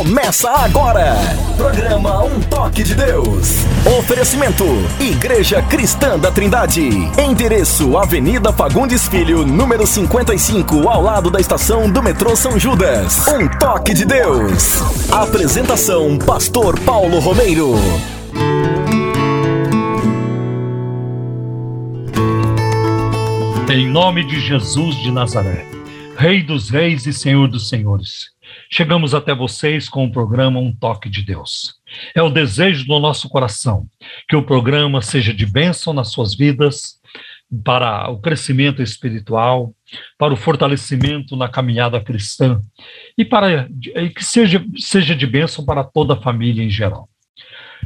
Começa agora. Programa Um Toque de Deus. Oferecimento: Igreja Cristã da Trindade. Endereço: Avenida Fagundes Filho, número 55, ao lado da estação do metrô São Judas. Um Toque de Deus. Apresentação: Pastor Paulo Romeiro. Em nome de Jesus de Nazaré, Rei dos Reis e Senhor dos Senhores, chegamos até vocês com o programa Um Toque de Deus. É o desejo do nosso coração que o programa seja de bênção nas suas vidas, para o crescimento espiritual, para o fortalecimento na caminhada cristã e para e que seja, seja de bênção para toda a família em geral.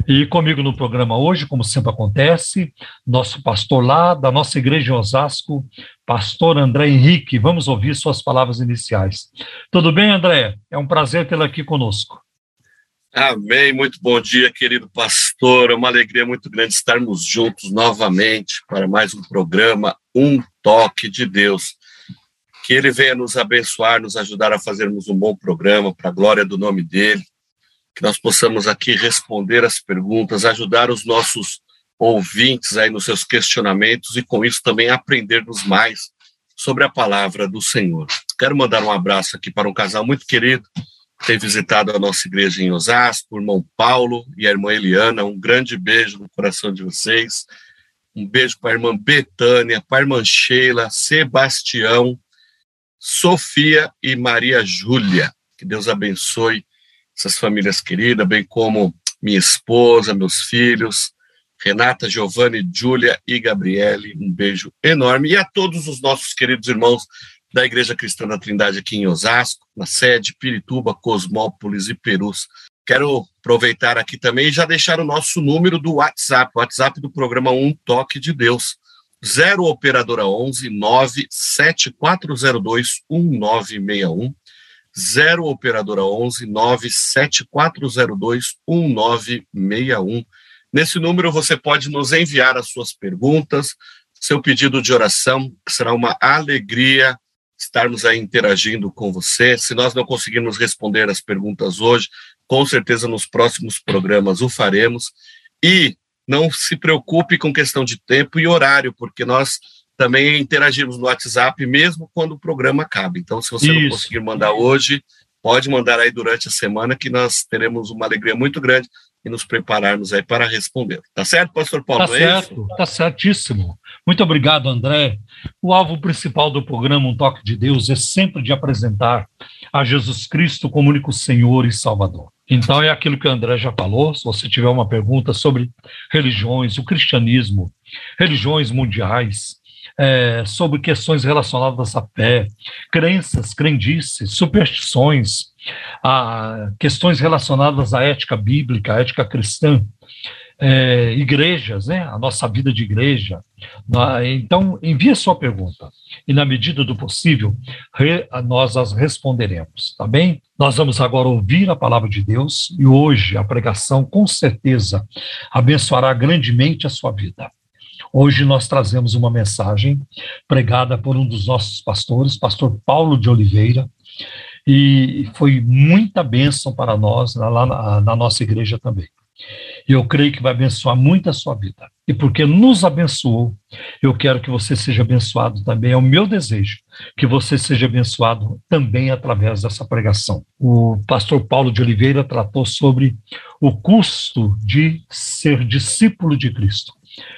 E comigo no programa hoje, como sempre acontece, nosso pastor lá da nossa igreja em Osasco, pastor André Henrique. Vamos ouvir suas palavras iniciais. Tudo bem, André? É um prazer tê-lo aqui conosco. Amém. Muito bom dia, querido pastor. É uma alegria muito grande estarmos juntos novamente para mais um programa Um Toque de Deus. Que ele venha nos abençoar, nos ajudar a fazermos um bom programa para a glória do nome dele que nós possamos aqui responder as perguntas, ajudar os nossos ouvintes aí nos seus questionamentos e com isso também aprendermos mais sobre a palavra do Senhor. Quero mandar um abraço aqui para um casal muito querido que tem visitado a nossa igreja em Osasco, o irmão Paulo e a irmã Eliana. Um grande beijo no coração de vocês. Um beijo para a irmã Betânia, para a irmã Sheila, Sebastião, Sofia e Maria Júlia. Que Deus abençoe essas famílias queridas, bem como minha esposa, meus filhos, Renata, Giovanni, Júlia e Gabriele. Um beijo enorme. E a todos os nossos queridos irmãos da Igreja Cristã da Trindade aqui em Osasco, na sede Pirituba, Cosmópolis e Perus. Quero aproveitar aqui também e já deixar o nosso número do WhatsApp, o WhatsApp do programa Um Toque de Deus. 0 Operadora 11 97402 1961 0 operadora 11 97402 1961. Nesse número você pode nos enviar as suas perguntas, seu pedido de oração, que será uma alegria estarmos aí interagindo com você. Se nós não conseguirmos responder as perguntas hoje, com certeza nos próximos programas o faremos. E não se preocupe com questão de tempo e horário, porque nós também interagirmos no WhatsApp, mesmo quando o programa acaba. Então, se você Isso. não conseguir mandar hoje, pode mandar aí durante a semana, que nós teremos uma alegria muito grande e nos prepararmos aí para responder. Tá certo, pastor Paulo? Tá é certo, tá certíssimo. Muito obrigado, André. O alvo principal do programa Um Toque de Deus é sempre de apresentar a Jesus Cristo como único Senhor e Salvador. Então é aquilo que o André já falou. Se você tiver uma pergunta sobre religiões, o cristianismo, religiões mundiais, é, sobre questões relacionadas à fé, crenças, crendices, superstições, a questões relacionadas à ética bíblica, à ética cristã, é, igrejas, né, a nossa vida de igreja. Então, envie sua pergunta e, na medida do possível, re, nós as responderemos, tá bem? Nós vamos agora ouvir a palavra de Deus e hoje a pregação, com certeza, abençoará grandemente a sua vida. Hoje nós trazemos uma mensagem pregada por um dos nossos pastores, pastor Paulo de Oliveira, e foi muita bênção para nós lá na, na nossa igreja também. E eu creio que vai abençoar muito a sua vida. E porque nos abençoou, eu quero que você seja abençoado também. É o meu desejo que você seja abençoado também através dessa pregação. O pastor Paulo de Oliveira tratou sobre o custo de ser discípulo de Cristo.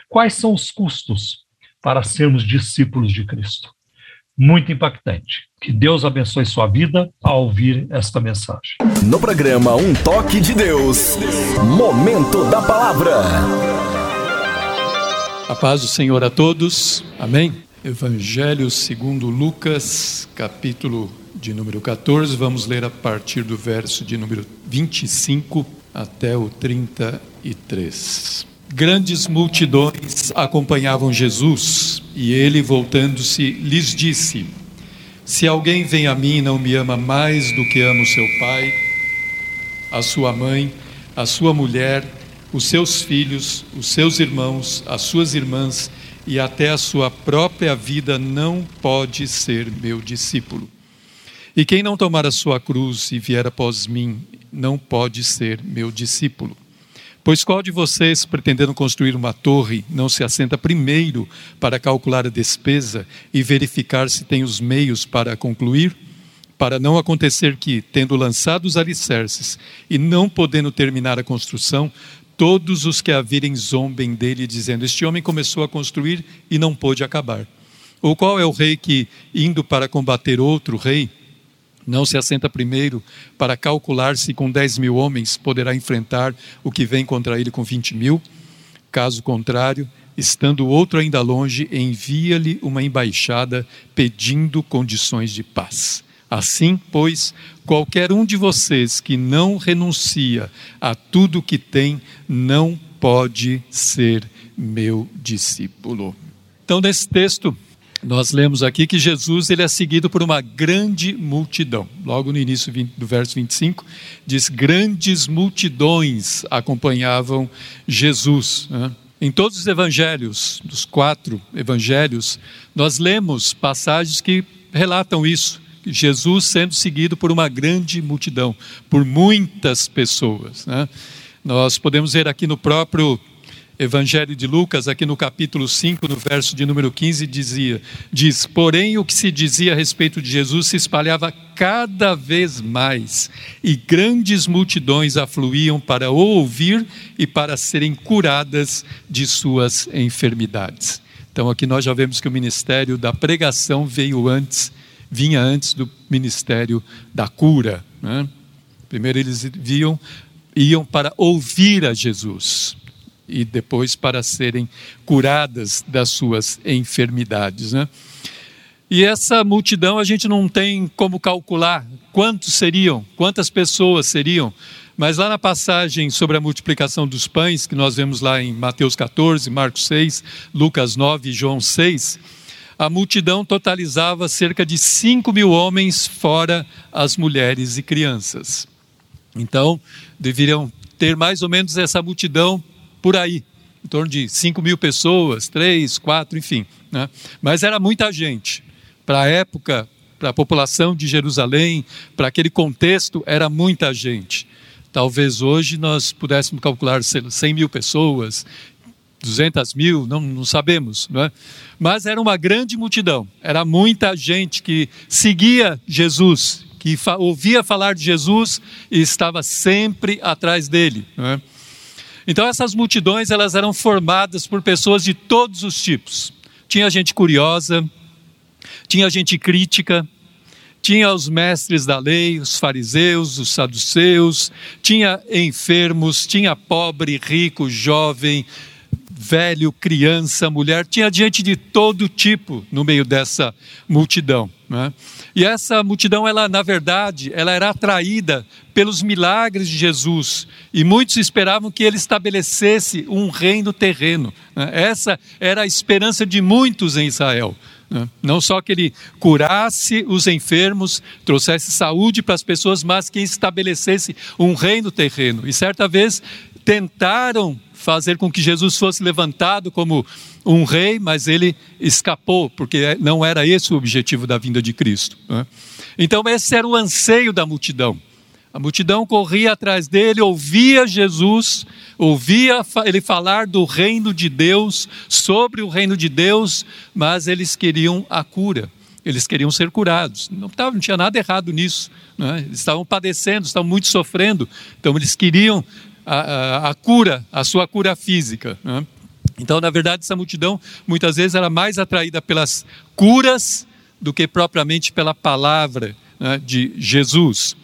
Quais são os custos para sermos discípulos de Cristo? Muito impactante. Que Deus abençoe sua vida ao ouvir esta mensagem. No programa Um Toque de Deus, Momento da Palavra. A paz do Senhor a todos. Amém. Evangelho segundo Lucas, capítulo de número 14, vamos ler a partir do verso de número 25 até o 33. Grandes multidões acompanhavam Jesus e ele, voltando-se, lhes disse: Se alguém vem a mim e não me ama mais do que ama o seu pai, a sua mãe, a sua mulher, os seus filhos, os seus irmãos, as suas irmãs e até a sua própria vida, não pode ser meu discípulo. E quem não tomar a sua cruz e vier após mim, não pode ser meu discípulo. Pois qual de vocês, pretendendo construir uma torre, não se assenta primeiro para calcular a despesa e verificar se tem os meios para concluir? Para não acontecer que, tendo lançado os alicerces e não podendo terminar a construção, todos os que a virem zombem dele, dizendo: Este homem começou a construir e não pôde acabar. Ou qual é o rei que, indo para combater outro rei, não se assenta primeiro para calcular se com 10 mil homens poderá enfrentar o que vem contra ele com 20 mil? Caso contrário, estando o outro ainda longe, envia-lhe uma embaixada pedindo condições de paz. Assim, pois, qualquer um de vocês que não renuncia a tudo que tem, não pode ser meu discípulo. Então, nesse texto, nós lemos aqui que Jesus ele é seguido por uma grande multidão. Logo no início do verso 25, diz: grandes multidões acompanhavam Jesus. Né? Em todos os evangelhos, dos quatro evangelhos, nós lemos passagens que relatam isso. Jesus sendo seguido por uma grande multidão, por muitas pessoas. Né? Nós podemos ver aqui no próprio Evangelho de Lucas, aqui no capítulo 5, no verso de número 15, dizia, diz: Porém, o que se dizia a respeito de Jesus se espalhava cada vez mais, e grandes multidões afluíam para ouvir e para serem curadas de suas enfermidades. Então, aqui nós já vemos que o ministério da pregação veio antes, vinha antes do ministério da cura. Né? Primeiro eles viam, iam para ouvir a Jesus e depois para serem curadas das suas enfermidades. Né? E essa multidão a gente não tem como calcular quantos seriam, quantas pessoas seriam, mas lá na passagem sobre a multiplicação dos pães, que nós vemos lá em Mateus 14, Marcos 6, Lucas 9 e João 6, a multidão totalizava cerca de 5 mil homens, fora as mulheres e crianças. Então, deveriam ter mais ou menos essa multidão por aí, em torno de 5 mil pessoas, 3, 4, enfim. Né? Mas era muita gente. Para a época, para a população de Jerusalém, para aquele contexto, era muita gente. Talvez hoje nós pudéssemos calcular 100 mil pessoas, 200 mil, não, não sabemos, não é? mas era uma grande multidão, era muita gente que seguia Jesus, que fa ouvia falar de Jesus e estava sempre atrás dele. Não é? Então essas multidões elas eram formadas por pessoas de todos os tipos. Tinha gente curiosa, tinha gente crítica, tinha os mestres da lei, os fariseus, os saduceus, tinha enfermos, tinha pobre, rico, jovem, velho, criança, mulher, tinha gente de todo tipo no meio dessa multidão. Né? E essa multidão, ela, na verdade, ela era atraída pelos milagres de Jesus e muitos esperavam que ele estabelecesse um reino terreno. Né? Essa era a esperança de muitos em Israel. Né? Não só que ele curasse os enfermos, trouxesse saúde para as pessoas, mas que estabelecesse um reino terreno. E certa vez tentaram fazer com que Jesus fosse levantado como um rei, mas ele escapou, porque não era esse o objetivo da vinda de Cristo. Né? Então, esse era o anseio da multidão. A multidão corria atrás dele, ouvia Jesus, ouvia ele falar do reino de Deus, sobre o reino de Deus, mas eles queriam a cura, eles queriam ser curados. Não, não tinha nada errado nisso, né? eles estavam padecendo, estavam muito sofrendo, então eles queriam a, a, a cura, a sua cura física. Né? Então, na verdade, essa multidão muitas vezes era mais atraída pelas curas do que propriamente pela palavra né, de Jesus.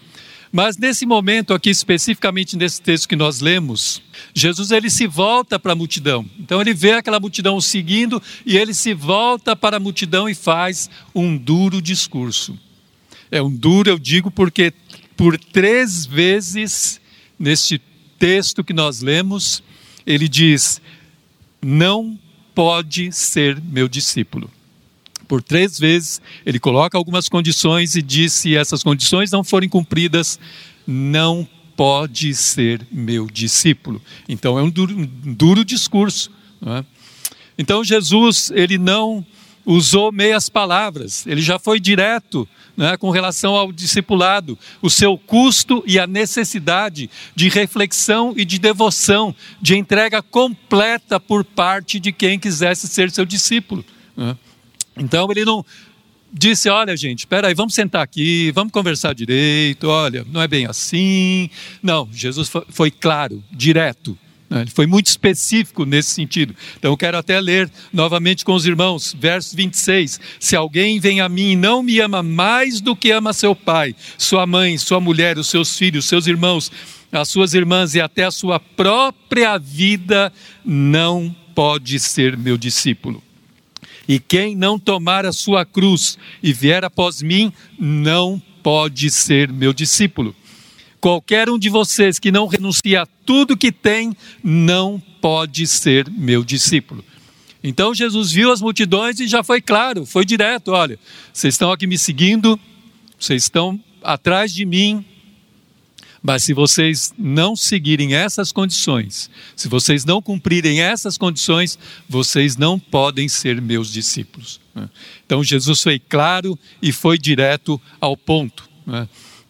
Mas nesse momento aqui, especificamente nesse texto que nós lemos, Jesus ele se volta para a multidão. Então ele vê aquela multidão seguindo e ele se volta para a multidão e faz um duro discurso. É um duro, eu digo, porque por três vezes neste texto que nós lemos, ele diz: Não pode ser meu discípulo. Por três vezes, ele coloca algumas condições e diz: se essas condições não forem cumpridas, não pode ser meu discípulo. Então é um duro, um duro discurso. É? Então Jesus, ele não usou meias palavras, ele já foi direto né, com relação ao discipulado, o seu custo e a necessidade de reflexão e de devoção, de entrega completa por parte de quem quisesse ser seu discípulo. Né. Então ele não disse: Olha, gente, espera aí, vamos sentar aqui, vamos conversar direito. Olha, não é bem assim. Não, Jesus foi claro, direto. Né? Ele foi muito específico nesse sentido. Então eu quero até ler novamente com os irmãos, verso 26. Se alguém vem a mim e não me ama mais do que ama seu pai, sua mãe, sua mulher, os seus filhos, seus irmãos, as suas irmãs e até a sua própria vida, não pode ser meu discípulo. E quem não tomar a sua cruz e vier após mim, não pode ser meu discípulo. Qualquer um de vocês que não renuncia a tudo que tem, não pode ser meu discípulo. Então Jesus viu as multidões e já foi claro, foi direto: olha, vocês estão aqui me seguindo, vocês estão atrás de mim, mas se vocês não seguirem essas condições, se vocês não cumprirem essas condições, vocês não podem ser meus discípulos. Né? Então Jesus foi claro e foi direto ao ponto.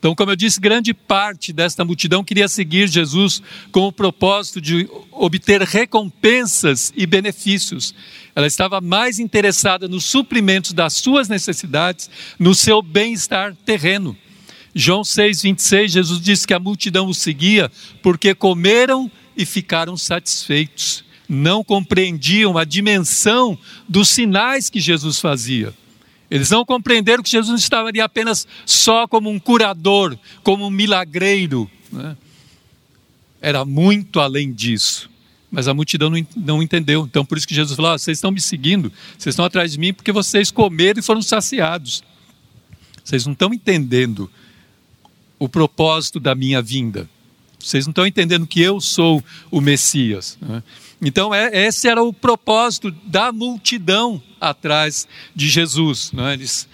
Então, como eu disse, grande parte desta multidão queria seguir Jesus com o propósito de obter recompensas e benefícios. Ela estava mais interessada nos suprimentos das suas necessidades, no seu bem-estar terreno. João 6,26, Jesus disse que a multidão o seguia porque comeram e ficaram satisfeitos. Não compreendiam a dimensão dos sinais que Jesus fazia. Eles não compreenderam que Jesus não estava ali apenas só como um curador, como um milagreiro. Né? Era muito além disso. Mas a multidão não, não entendeu. Então, por isso que Jesus falou: ah, vocês estão me seguindo, vocês estão atrás de mim porque vocês comeram e foram saciados. Vocês não estão entendendo o propósito da minha vinda. Vocês não estão entendendo que eu sou o Messias. Né? Então, é, esse era o propósito da multidão atrás de Jesus. Né? Eles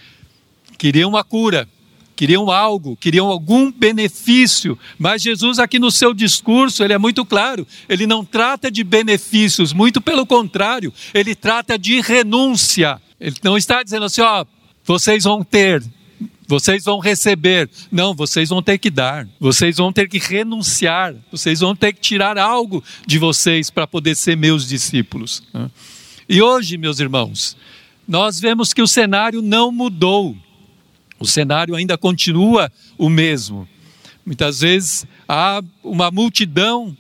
queriam uma cura, queriam algo, queriam algum benefício, mas Jesus, aqui no seu discurso, ele é muito claro: ele não trata de benefícios, muito pelo contrário, ele trata de renúncia. Ele não está dizendo assim, ó, vocês vão ter, vocês vão receber. Não, vocês vão ter que dar. Vocês vão ter que renunciar. Vocês vão ter que tirar algo de vocês para poder ser meus discípulos. E hoje, meus irmãos, nós vemos que o cenário não mudou. O cenário ainda continua o mesmo. Muitas vezes há uma multidão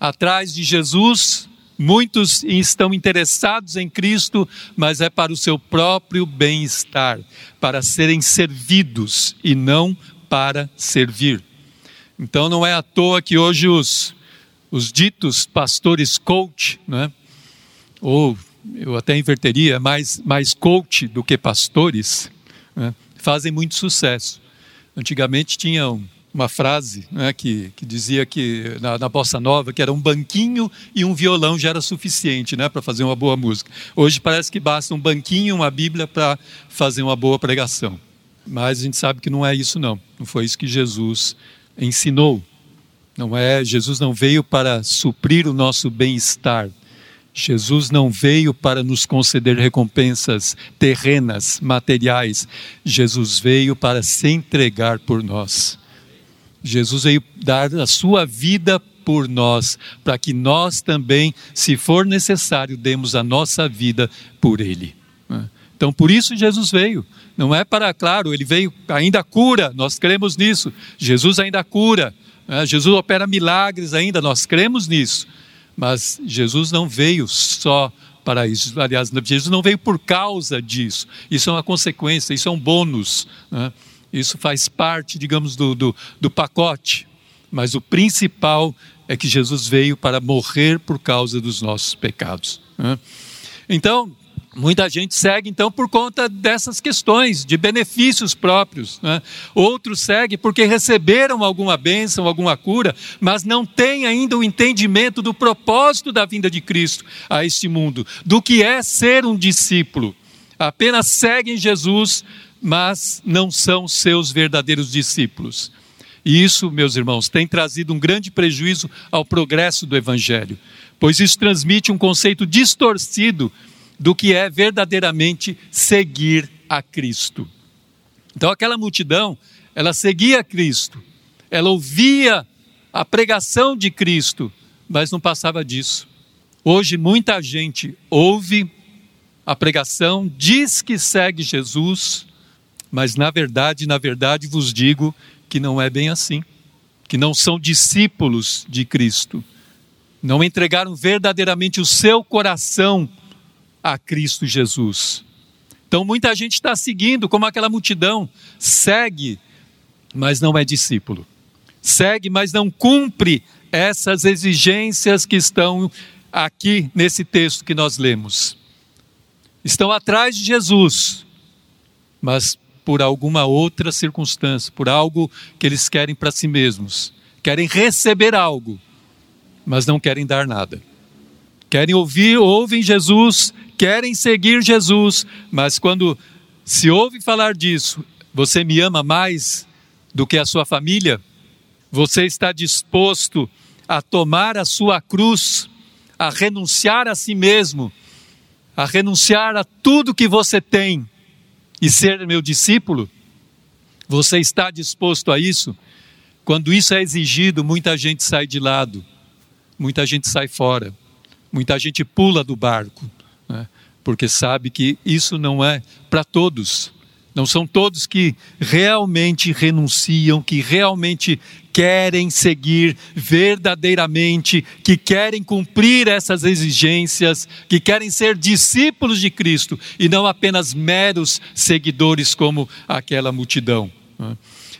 atrás de Jesus, Muitos estão interessados em Cristo, mas é para o seu próprio bem-estar, para serem servidos e não para servir. Então não é à toa que hoje os, os ditos pastores coach, né? ou eu até inverteria, mais, mais coach do que pastores, né? fazem muito sucesso. Antigamente tinham uma frase né, que, que dizia que na, na, bossa nova que era um banquinho e um violão já era suficiente né, para fazer uma boa música. Hoje parece que basta um banquinho e uma Bíblia para fazer uma boa pregação. Mas a gente sabe que não é isso não. Não foi isso que Jesus ensinou. Não é, Jesus não veio para suprir o nosso bem-estar. Jesus não veio para nos conceder recompensas terrenas, materiais. Jesus veio para se entregar por nós. Jesus veio dar a sua vida por nós, para que nós também, se for necessário, demos a nossa vida por Ele. Né? Então, por isso Jesus veio. Não é para, claro, ele veio, ainda cura, nós cremos nisso. Jesus ainda cura. Né? Jesus opera milagres ainda, nós cremos nisso. Mas Jesus não veio só para isso. Aliás, Jesus não veio por causa disso. Isso é uma consequência, isso é um bônus. Né? Isso faz parte, digamos, do, do, do pacote. Mas o principal é que Jesus veio para morrer por causa dos nossos pecados. Né? Então, muita gente segue então por conta dessas questões de benefícios próprios. Né? Outros seguem porque receberam alguma bênção, alguma cura, mas não têm ainda o entendimento do propósito da vinda de Cristo a este mundo, do que é ser um discípulo. Apenas seguem Jesus mas não são seus verdadeiros discípulos. E isso, meus irmãos, tem trazido um grande prejuízo ao progresso do Evangelho, pois isso transmite um conceito distorcido do que é verdadeiramente seguir a Cristo. Então aquela multidão, ela seguia Cristo, ela ouvia a pregação de Cristo, mas não passava disso. Hoje muita gente ouve a pregação, diz que segue Jesus, mas na verdade, na verdade vos digo que não é bem assim, que não são discípulos de Cristo, não entregaram verdadeiramente o seu coração a Cristo Jesus. Então muita gente está seguindo, como aquela multidão, segue, mas não é discípulo. Segue, mas não cumpre essas exigências que estão aqui nesse texto que nós lemos. Estão atrás de Jesus, mas por alguma outra circunstância, por algo que eles querem para si mesmos. Querem receber algo, mas não querem dar nada. Querem ouvir, ouvem Jesus, querem seguir Jesus, mas quando se ouve falar disso, você me ama mais do que a sua família? Você está disposto a tomar a sua cruz, a renunciar a si mesmo, a renunciar a tudo que você tem e ser meu discípulo? Você está disposto a isso? Quando isso é exigido, muita gente sai de lado, muita gente sai fora, muita gente pula do barco, né? porque sabe que isso não é para todos. Não são todos que realmente renunciam, que realmente querem seguir verdadeiramente, que querem cumprir essas exigências, que querem ser discípulos de Cristo e não apenas meros seguidores como aquela multidão. Né?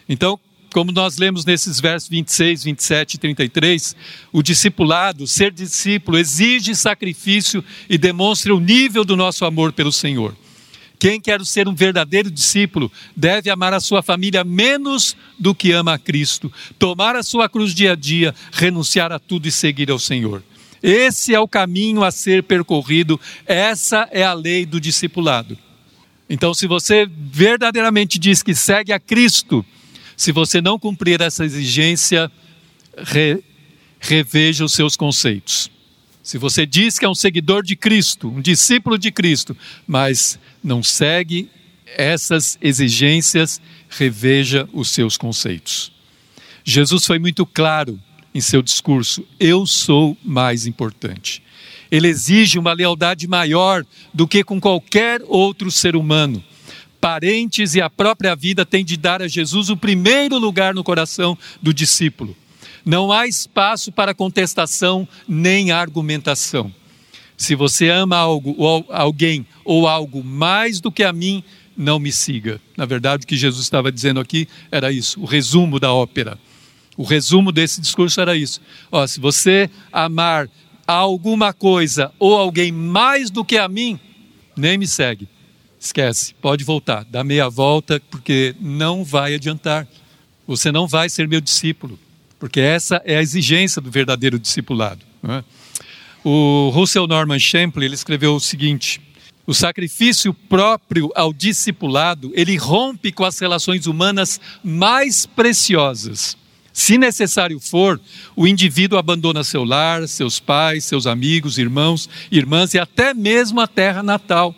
Então, como nós lemos nesses versos 26, 27 e 33, o discipulado, ser discípulo, exige sacrifício e demonstra o nível do nosso amor pelo Senhor. Quem quer ser um verdadeiro discípulo deve amar a sua família menos do que ama a Cristo, tomar a sua cruz dia a dia, renunciar a tudo e seguir ao Senhor. Esse é o caminho a ser percorrido, essa é a lei do discipulado. Então, se você verdadeiramente diz que segue a Cristo, se você não cumprir essa exigência, re, reveja os seus conceitos. Se você diz que é um seguidor de Cristo, um discípulo de Cristo, mas não segue essas exigências, reveja os seus conceitos. Jesus foi muito claro em seu discurso: eu sou mais importante. Ele exige uma lealdade maior do que com qualquer outro ser humano. Parentes e a própria vida têm de dar a Jesus o primeiro lugar no coração do discípulo. Não há espaço para contestação nem argumentação. Se você ama algo ou alguém ou algo mais do que a mim, não me siga. Na verdade, o que Jesus estava dizendo aqui era isso, o resumo da ópera. O resumo desse discurso era isso. Ó, se você amar alguma coisa ou alguém mais do que a mim, nem me segue. Esquece, pode voltar, dá meia volta, porque não vai adiantar. Você não vai ser meu discípulo porque essa é a exigência do verdadeiro discipulado. É? O Russell Norman Champlin ele escreveu o seguinte: o sacrifício próprio ao discipulado ele rompe com as relações humanas mais preciosas. Se necessário for, o indivíduo abandona seu lar, seus pais, seus amigos, irmãos, irmãs e até mesmo a terra natal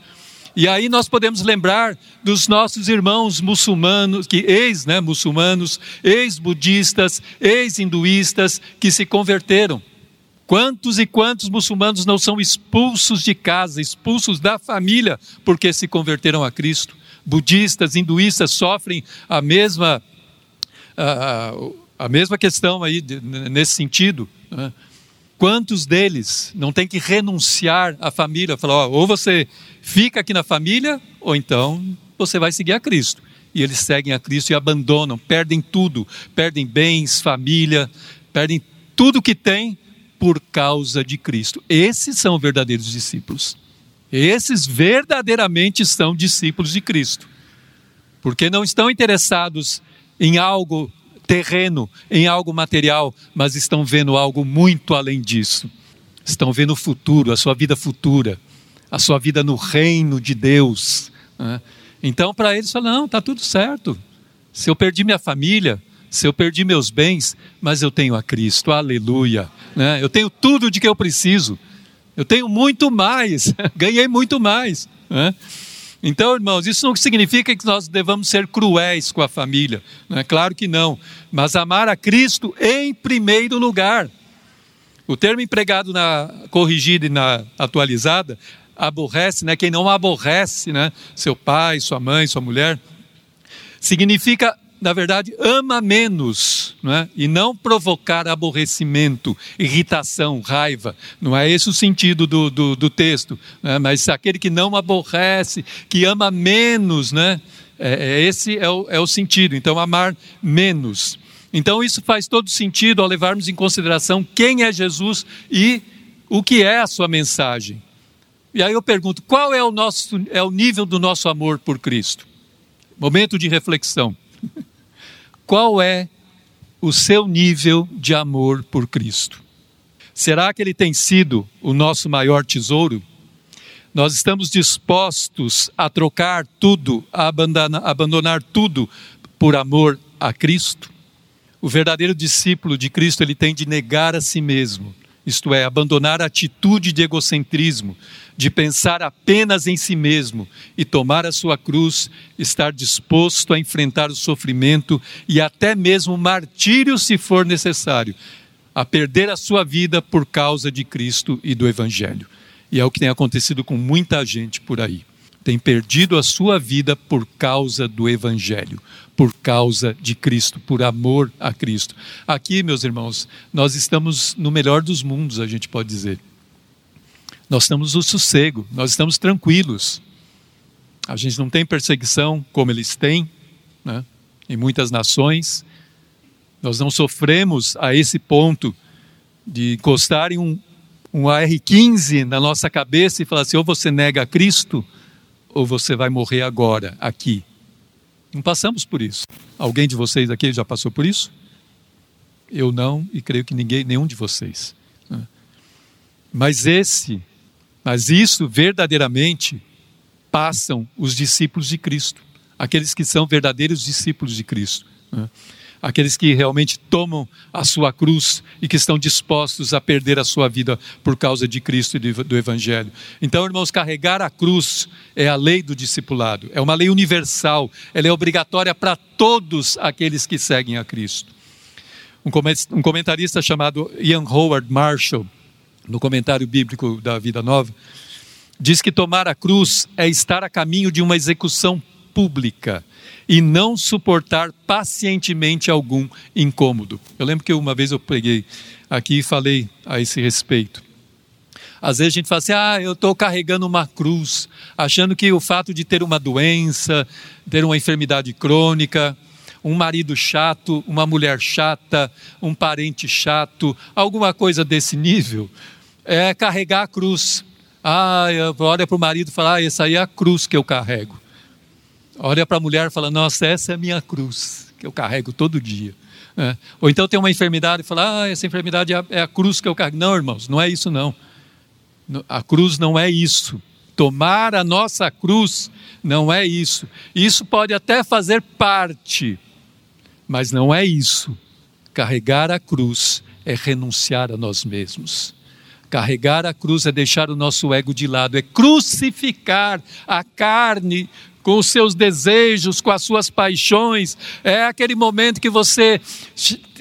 e aí nós podemos lembrar dos nossos irmãos muçulmanos, que ex-muçulmanos, né, ex-budistas, ex-hinduístas que se converteram. Quantos e quantos muçulmanos não são expulsos de casa, expulsos da família, porque se converteram a Cristo? Budistas, hinduístas sofrem a mesma, a, a mesma questão aí nesse sentido. Né? Quantos deles não têm que renunciar à família? Falar, ou você fica aqui na família, ou então você vai seguir a Cristo. E eles seguem a Cristo e abandonam, perdem tudo, perdem bens, família, perdem tudo que têm por causa de Cristo. Esses são verdadeiros discípulos. Esses verdadeiramente são discípulos de Cristo. Porque não estão interessados em algo terreno, em algo material, mas estão vendo algo muito além disso. Estão vendo o futuro, a sua vida futura, a sua vida no reino de Deus. Né? Então, para eles, falam: não, está tudo certo. Se eu perdi minha família, se eu perdi meus bens, mas eu tenho a Cristo, aleluia. Né? Eu tenho tudo de que eu preciso. Eu tenho muito mais, ganhei muito mais. Né? Então, irmãos, isso não significa que nós devamos ser cruéis com a família, não é claro que não, mas amar a Cristo em primeiro lugar. O termo empregado na corrigida e na atualizada aborrece, né? Quem não aborrece, né? Seu pai, sua mãe, sua mulher, significa na verdade, ama menos, não é? e não provocar aborrecimento, irritação, raiva. Não é esse o sentido do, do, do texto, né? mas aquele que não aborrece, que ama menos, né? É, é, esse é o, é o sentido. Então, amar menos. Então, isso faz todo sentido ao levarmos em consideração quem é Jesus e o que é a sua mensagem. E aí eu pergunto: qual é o, nosso, é o nível do nosso amor por Cristo? Momento de reflexão. qual é o seu nível de amor por Cristo? Será que ele tem sido o nosso maior tesouro? Nós estamos dispostos a trocar tudo, a abandonar, tudo por amor a Cristo? O verdadeiro discípulo de Cristo, ele tem de negar a si mesmo, isto é, abandonar a atitude de egocentrismo, de pensar apenas em si mesmo e tomar a sua cruz, estar disposto a enfrentar o sofrimento e até mesmo o martírio, se for necessário, a perder a sua vida por causa de Cristo e do Evangelho. E é o que tem acontecido com muita gente por aí. Tem perdido a sua vida por causa do Evangelho, por causa de Cristo, por amor a Cristo. Aqui, meus irmãos, nós estamos no melhor dos mundos, a gente pode dizer. Nós estamos no sossego, nós estamos tranquilos. A gente não tem perseguição como eles têm, né? em muitas nações. Nós não sofremos a esse ponto de encostarem um, um AR-15 na nossa cabeça e falar assim: ou você nega a Cristo, ou você vai morrer agora, aqui. Não passamos por isso. Alguém de vocês aqui já passou por isso? Eu não, e creio que ninguém, nenhum de vocês. Né? Mas esse, mas isso verdadeiramente passam os discípulos de Cristo, aqueles que são verdadeiros discípulos de Cristo. Aqueles que realmente tomam a sua cruz e que estão dispostos a perder a sua vida por causa de Cristo e do Evangelho. Então, irmãos, carregar a cruz é a lei do discipulado, é uma lei universal, ela é obrigatória para todos aqueles que seguem a Cristo. Um comentarista chamado Ian Howard Marshall, no comentário bíblico da Vida Nova, diz que tomar a cruz é estar a caminho de uma execução pública e não suportar pacientemente algum incômodo. Eu lembro que uma vez eu peguei aqui e falei a esse respeito. Às vezes a gente fala assim: ah, eu estou carregando uma cruz, achando que o fato de ter uma doença, ter uma enfermidade crônica, um marido chato, uma mulher chata, um parente chato, alguma coisa desse nível, é carregar a cruz. Ah, olha para o marido e fala: ah, essa aí é a cruz que eu carrego. Olha para a mulher e fala: Nossa, essa é a minha cruz, que eu carrego todo dia. É. Ou então tem uma enfermidade e fala: Ah, essa enfermidade é a, é a cruz que eu carrego. Não, irmãos, não é isso não. A cruz não é isso. Tomar a nossa cruz não é isso. Isso pode até fazer parte, mas não é isso. Carregar a cruz é renunciar a nós mesmos. Carregar a cruz é deixar o nosso ego de lado, é crucificar a carne com os seus desejos, com as suas paixões. É aquele momento que você,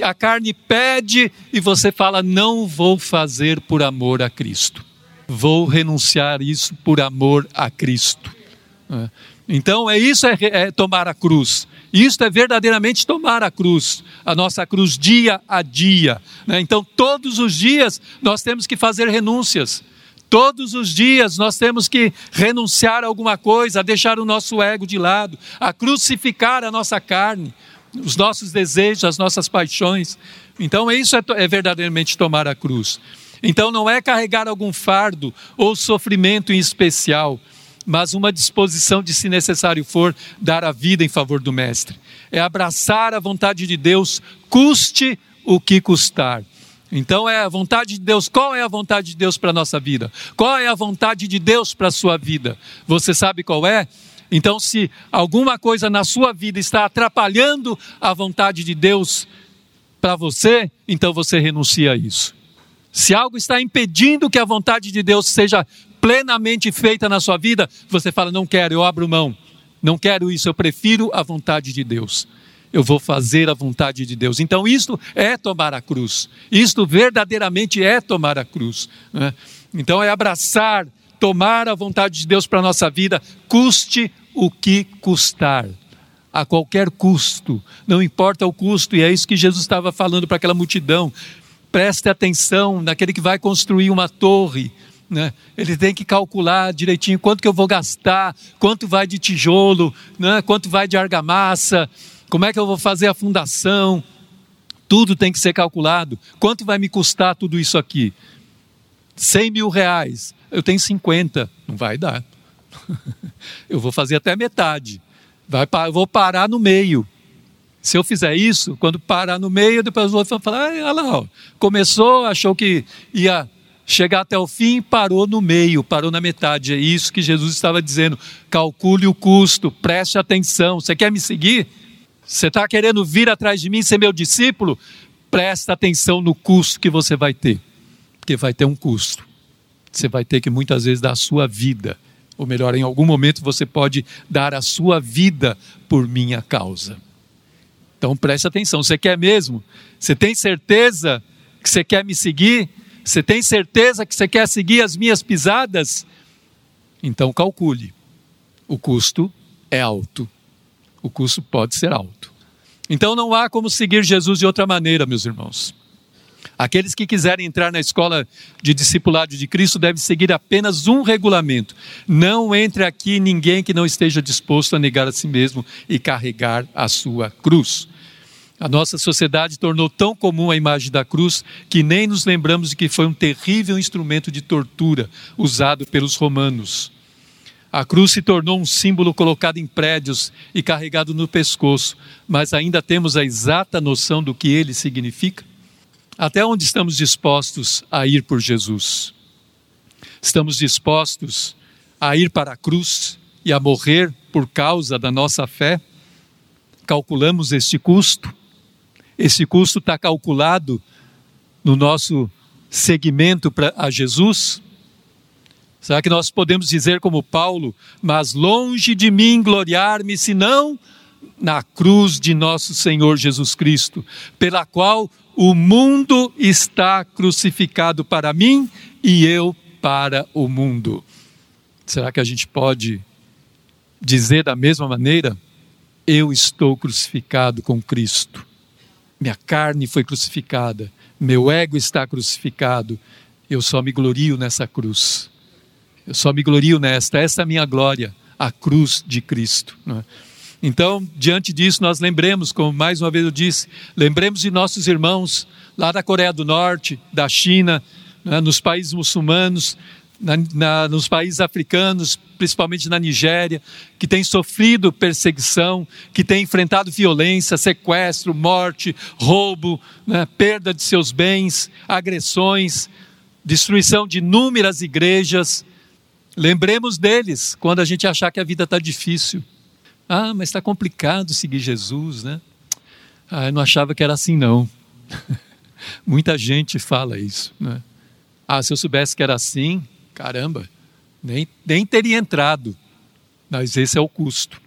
a carne pede e você fala: não vou fazer por amor a Cristo. Vou renunciar isso por amor a Cristo. É. Então, é isso é, é tomar a cruz. Isto é verdadeiramente tomar a cruz, a nossa cruz dia a dia. Né? Então, todos os dias nós temos que fazer renúncias. Todos os dias nós temos que renunciar a alguma coisa, a deixar o nosso ego de lado, a crucificar a nossa carne, os nossos desejos, as nossas paixões. Então, isso é, é verdadeiramente tomar a cruz. Então, não é carregar algum fardo ou sofrimento em especial, mas uma disposição de, se necessário for, dar a vida em favor do Mestre. É abraçar a vontade de Deus, custe o que custar. Então é a vontade de Deus. Qual é a vontade de Deus para a nossa vida? Qual é a vontade de Deus para a sua vida? Você sabe qual é? Então, se alguma coisa na sua vida está atrapalhando a vontade de Deus para você, então você renuncia a isso. Se algo está impedindo que a vontade de Deus seja plenamente feita na sua vida, você fala: não quero, eu abro mão. Não quero isso, eu prefiro a vontade de Deus. Eu vou fazer a vontade de Deus. Então, isto é tomar a cruz. Isto verdadeiramente é tomar a cruz. Né? Então, é abraçar, tomar a vontade de Deus para a nossa vida, custe o que custar a qualquer custo, não importa o custo, e é isso que Jesus estava falando para aquela multidão. Preste atenção naquele que vai construir uma torre, né? Ele tem que calcular direitinho quanto que eu vou gastar, quanto vai de tijolo, né? quanto vai de argamassa, como é que eu vou fazer a fundação. Tudo tem que ser calculado. Quanto vai me custar tudo isso aqui? 100 mil reais. Eu tenho 50. Não vai dar. eu vou fazer até metade. Vai, vou parar no meio. Se eu fizer isso, quando parar no meio, depois os outros vão falar: ah, olha lá, começou, achou que ia chegar até o fim, parou no meio, parou na metade. É isso que Jesus estava dizendo. Calcule o custo, preste atenção. Você quer me seguir? Você está querendo vir atrás de mim, ser meu discípulo? Presta atenção no custo que você vai ter, porque vai ter um custo. Você vai ter que muitas vezes dar a sua vida ou melhor, em algum momento você pode dar a sua vida por minha causa. Então preste atenção, você quer mesmo? Você tem certeza que você quer me seguir? Você tem certeza que você quer seguir as minhas pisadas? Então calcule. O custo é alto. O custo pode ser alto. Então não há como seguir Jesus de outra maneira, meus irmãos. Aqueles que quiserem entrar na escola de discipulado de Cristo devem seguir apenas um regulamento. Não entre aqui ninguém que não esteja disposto a negar a si mesmo e carregar a sua cruz. A nossa sociedade tornou tão comum a imagem da cruz que nem nos lembramos de que foi um terrível instrumento de tortura usado pelos romanos. A cruz se tornou um símbolo colocado em prédios e carregado no pescoço, mas ainda temos a exata noção do que ele significa? Até onde estamos dispostos a ir por Jesus? Estamos dispostos a ir para a cruz e a morrer por causa da nossa fé? Calculamos este custo? Esse custo está calculado no nosso seguimento para a Jesus? Será que nós podemos dizer como Paulo, mas longe de mim gloriar-me, senão na cruz de nosso Senhor Jesus Cristo, pela qual o mundo está crucificado para mim e eu para o mundo. Será que a gente pode dizer da mesma maneira? Eu estou crucificado com Cristo. Minha carne foi crucificada, meu ego está crucificado. Eu só me glorio nessa cruz. Eu só me glorio nesta. Esta é a minha glória, a cruz de Cristo. É? Então, diante disso, nós lembremos, como mais uma vez eu disse, lembremos de nossos irmãos lá da Coreia do Norte, da China, né, nos países muçulmanos, na, na, nos países africanos, principalmente na Nigéria, que têm sofrido perseguição, que têm enfrentado violência, sequestro, morte, roubo, né, perda de seus bens, agressões, destruição de inúmeras igrejas. Lembremos deles quando a gente achar que a vida está difícil. Ah, mas está complicado seguir Jesus, né? Ah, eu não achava que era assim, não. Muita gente fala isso, né? Ah, se eu soubesse que era assim, caramba, nem, nem teria entrado. Mas esse é o custo.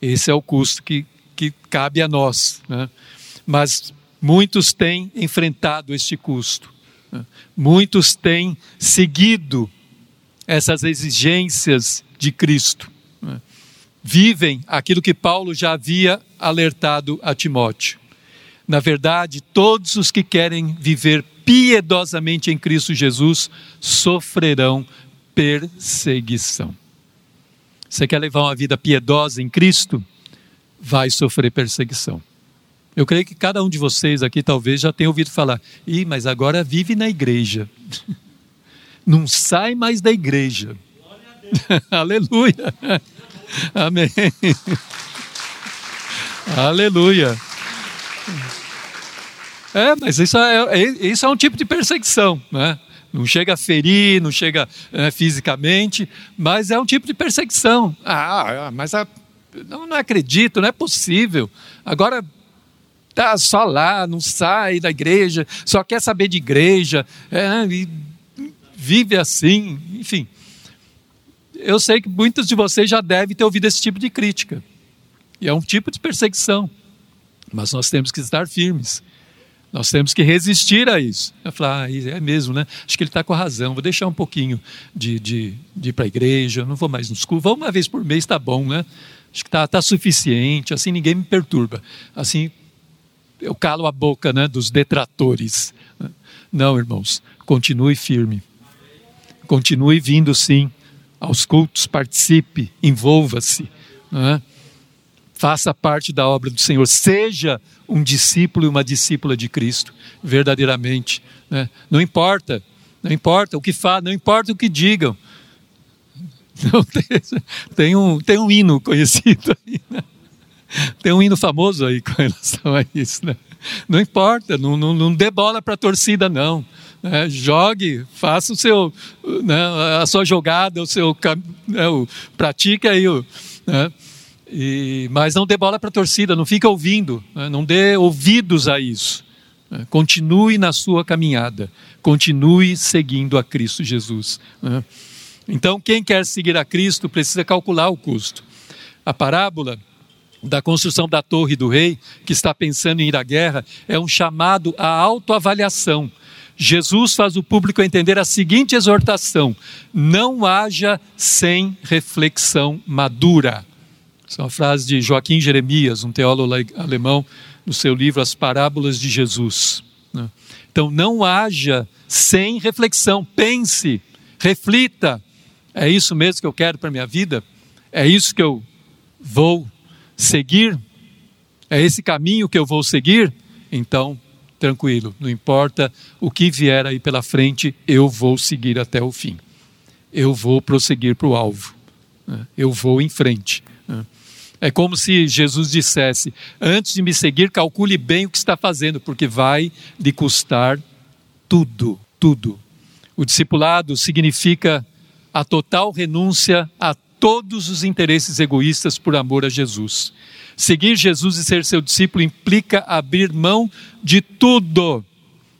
Esse é o custo que, que cabe a nós. Né? Mas muitos têm enfrentado este custo. Né? Muitos têm seguido essas exigências de Cristo. Né? vivem aquilo que Paulo já havia alertado a Timóteo. Na verdade, todos os que querem viver piedosamente em Cristo Jesus sofrerão perseguição. Você quer levar uma vida piedosa em Cristo? Vai sofrer perseguição. Eu creio que cada um de vocês aqui talvez já tenha ouvido falar: ih, mas agora vive na igreja. Não sai mais da igreja. Aleluia. Amém. Aleluia. É, mas isso é, é, isso é um tipo de perseguição, né? Não chega a ferir, não chega é, fisicamente, mas é um tipo de perseguição. Ah, ah mas a, não, não acredito, não é possível. Agora, tá só lá, não sai da igreja, só quer saber de igreja, é, vive assim, enfim. Eu sei que muitos de vocês já devem ter ouvido esse tipo de crítica. E é um tipo de perseguição. Mas nós temos que estar firmes. Nós temos que resistir a isso. Eu falo, ah, é mesmo, né? Acho que ele está com razão. Vou deixar um pouquinho de, de, de ir para a igreja, não vou mais nos cultos. Vou uma vez por mês, está bom, né? Acho que está tá suficiente, assim ninguém me perturba. Assim eu calo a boca né, dos detratores. Não, irmãos, continue firme. Continue vindo sim aos cultos, participe, envolva-se. Né? Faça parte da obra do Senhor. Seja um discípulo e uma discípula de Cristo, verdadeiramente. Né? Não importa, não importa o que façam, não importa o que digam. Não, tem, tem, um, tem um hino conhecido aí, né? Tem um hino famoso aí com relação a isso, né? Não importa, não, não, não dê bola para a torcida, não. É, jogue, faça o seu, né, a sua jogada, o seu, né, o, pratique aí o, né, e, mas não dê bola para a torcida, não fica ouvindo, né, não dê ouvidos a isso. Né, continue na sua caminhada, continue seguindo a Cristo Jesus. Né. Então, quem quer seguir a Cristo precisa calcular o custo. A parábola da construção da Torre do Rei, que está pensando em ir à guerra, é um chamado à autoavaliação. Jesus faz o público entender a seguinte exortação: não haja sem reflexão madura. Essa é uma frase de Joaquim Jeremias, um teólogo alemão, no seu livro As Parábolas de Jesus. Né? Então, não haja sem reflexão, pense, reflita: é isso mesmo que eu quero para minha vida? É isso que eu vou seguir? É esse caminho que eu vou seguir? Então, tranquilo, não importa o que vier aí pela frente, eu vou seguir até o fim. Eu vou prosseguir para o alvo. Né? Eu vou em frente. Né? É como se Jesus dissesse: antes de me seguir, calcule bem o que está fazendo, porque vai lhe custar tudo, tudo. O discipulado significa a total renúncia a todos os interesses egoístas por amor a Jesus. Seguir Jesus e ser seu discípulo implica abrir mão de tudo,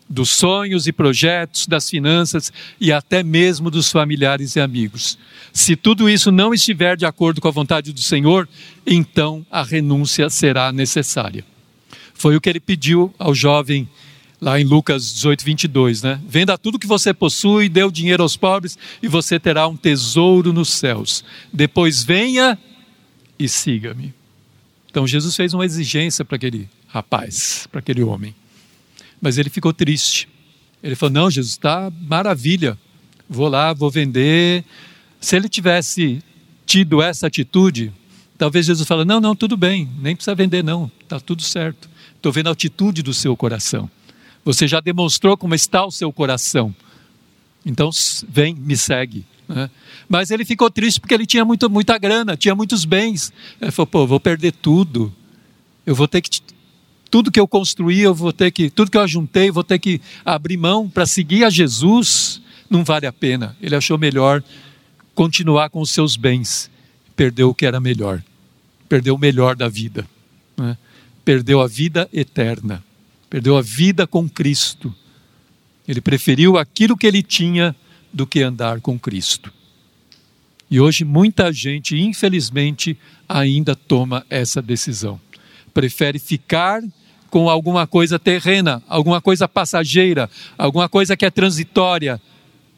dos sonhos e projetos, das finanças e até mesmo dos familiares e amigos. Se tudo isso não estiver de acordo com a vontade do Senhor, então a renúncia será necessária. Foi o que ele pediu ao jovem lá em Lucas 18, 22, né? Venda tudo que você possui, dê o dinheiro aos pobres e você terá um tesouro nos céus. Depois venha e siga-me. Então Jesus fez uma exigência para aquele rapaz, para aquele homem. Mas ele ficou triste. Ele falou: Não, Jesus, está maravilha. Vou lá, vou vender. Se ele tivesse tido essa atitude, talvez Jesus fale: Não, não, tudo bem, nem precisa vender, não, está tudo certo. Estou vendo a atitude do seu coração. Você já demonstrou como está o seu coração. Então, vem, me segue. Né? Mas ele ficou triste porque ele tinha muito, muita grana, tinha muitos bens. Ele falou: pô, vou perder tudo. Eu vou ter que. Tudo que eu construí, eu vou ter que. Tudo que eu ajuntei, vou ter que abrir mão para seguir a Jesus. Não vale a pena. Ele achou melhor continuar com os seus bens. Perdeu o que era melhor. Perdeu o melhor da vida. Né? Perdeu a vida eterna perdeu a vida com Cristo. Ele preferiu aquilo que ele tinha do que andar com Cristo. E hoje muita gente, infelizmente, ainda toma essa decisão. Prefere ficar com alguma coisa terrena, alguma coisa passageira, alguma coisa que é transitória,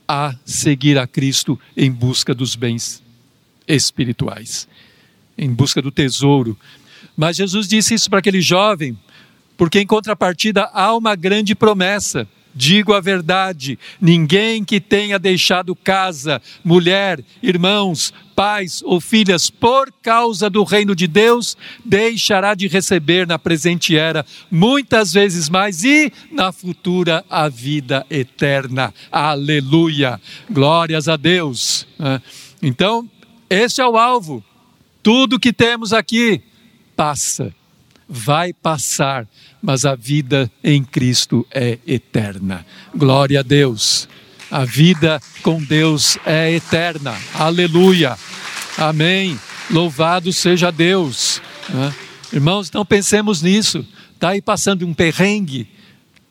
a seguir a Cristo em busca dos bens espirituais, em busca do tesouro. Mas Jesus disse isso para aquele jovem porque em contrapartida há uma grande promessa. Digo a verdade: ninguém que tenha deixado casa, mulher, irmãos, pais ou filhas por causa do reino de Deus, deixará de receber na presente era muitas vezes mais e na futura a vida eterna. Aleluia! Glórias a Deus. Então, esse é o alvo. Tudo que temos aqui passa vai passar, mas a vida em Cristo é eterna. Glória a Deus. A vida com Deus é eterna. Aleluia. Amém. Louvado seja Deus. Irmãos, então pensemos nisso. está aí passando um perrengue,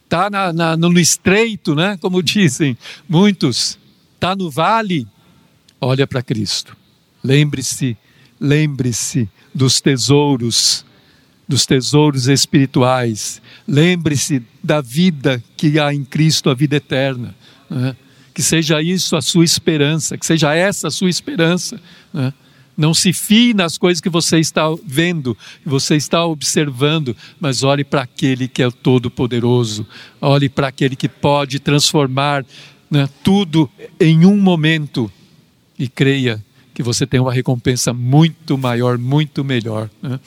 está no estreito, né? como dizem muitos, está no vale, olha para Cristo. Lembre-se, lembre-se dos tesouros, dos tesouros espirituais. Lembre-se da vida que há em Cristo, a vida eterna. Né? Que seja isso a sua esperança, que seja essa a sua esperança. Né? Não se fie nas coisas que você está vendo, que você está observando, mas olhe para aquele que é o Todo-Poderoso, olhe para aquele que pode transformar né, tudo em um momento e creia que você tem uma recompensa muito maior, muito melhor. Né?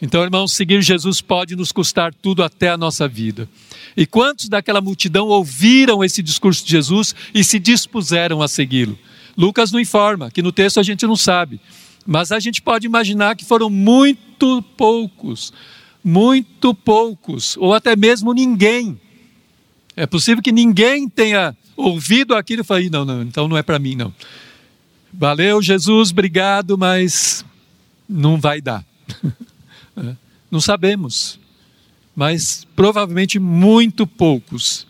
Então, irmãos, seguir Jesus pode nos custar tudo até a nossa vida. E quantos daquela multidão ouviram esse discurso de Jesus e se dispuseram a segui-lo? Lucas não informa, que no texto a gente não sabe. Mas a gente pode imaginar que foram muito poucos, muito poucos, ou até mesmo ninguém. É possível que ninguém tenha ouvido aquilo e falado: não, não, então não é para mim, não. Valeu, Jesus, obrigado, mas não vai dar. É. Não sabemos, mas provavelmente muito poucos.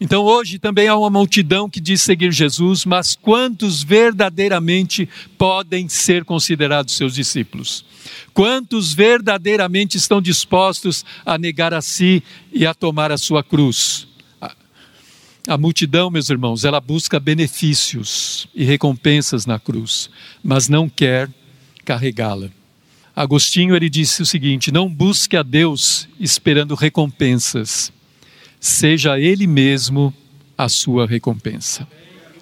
Então hoje também há uma multidão que diz seguir Jesus, mas quantos verdadeiramente podem ser considerados seus discípulos? Quantos verdadeiramente estão dispostos a negar a si e a tomar a sua cruz? A multidão, meus irmãos, ela busca benefícios e recompensas na cruz, mas não quer carregá-la. Agostinho ele disse o seguinte: não busque a Deus esperando recompensas, seja Ele mesmo a sua recompensa.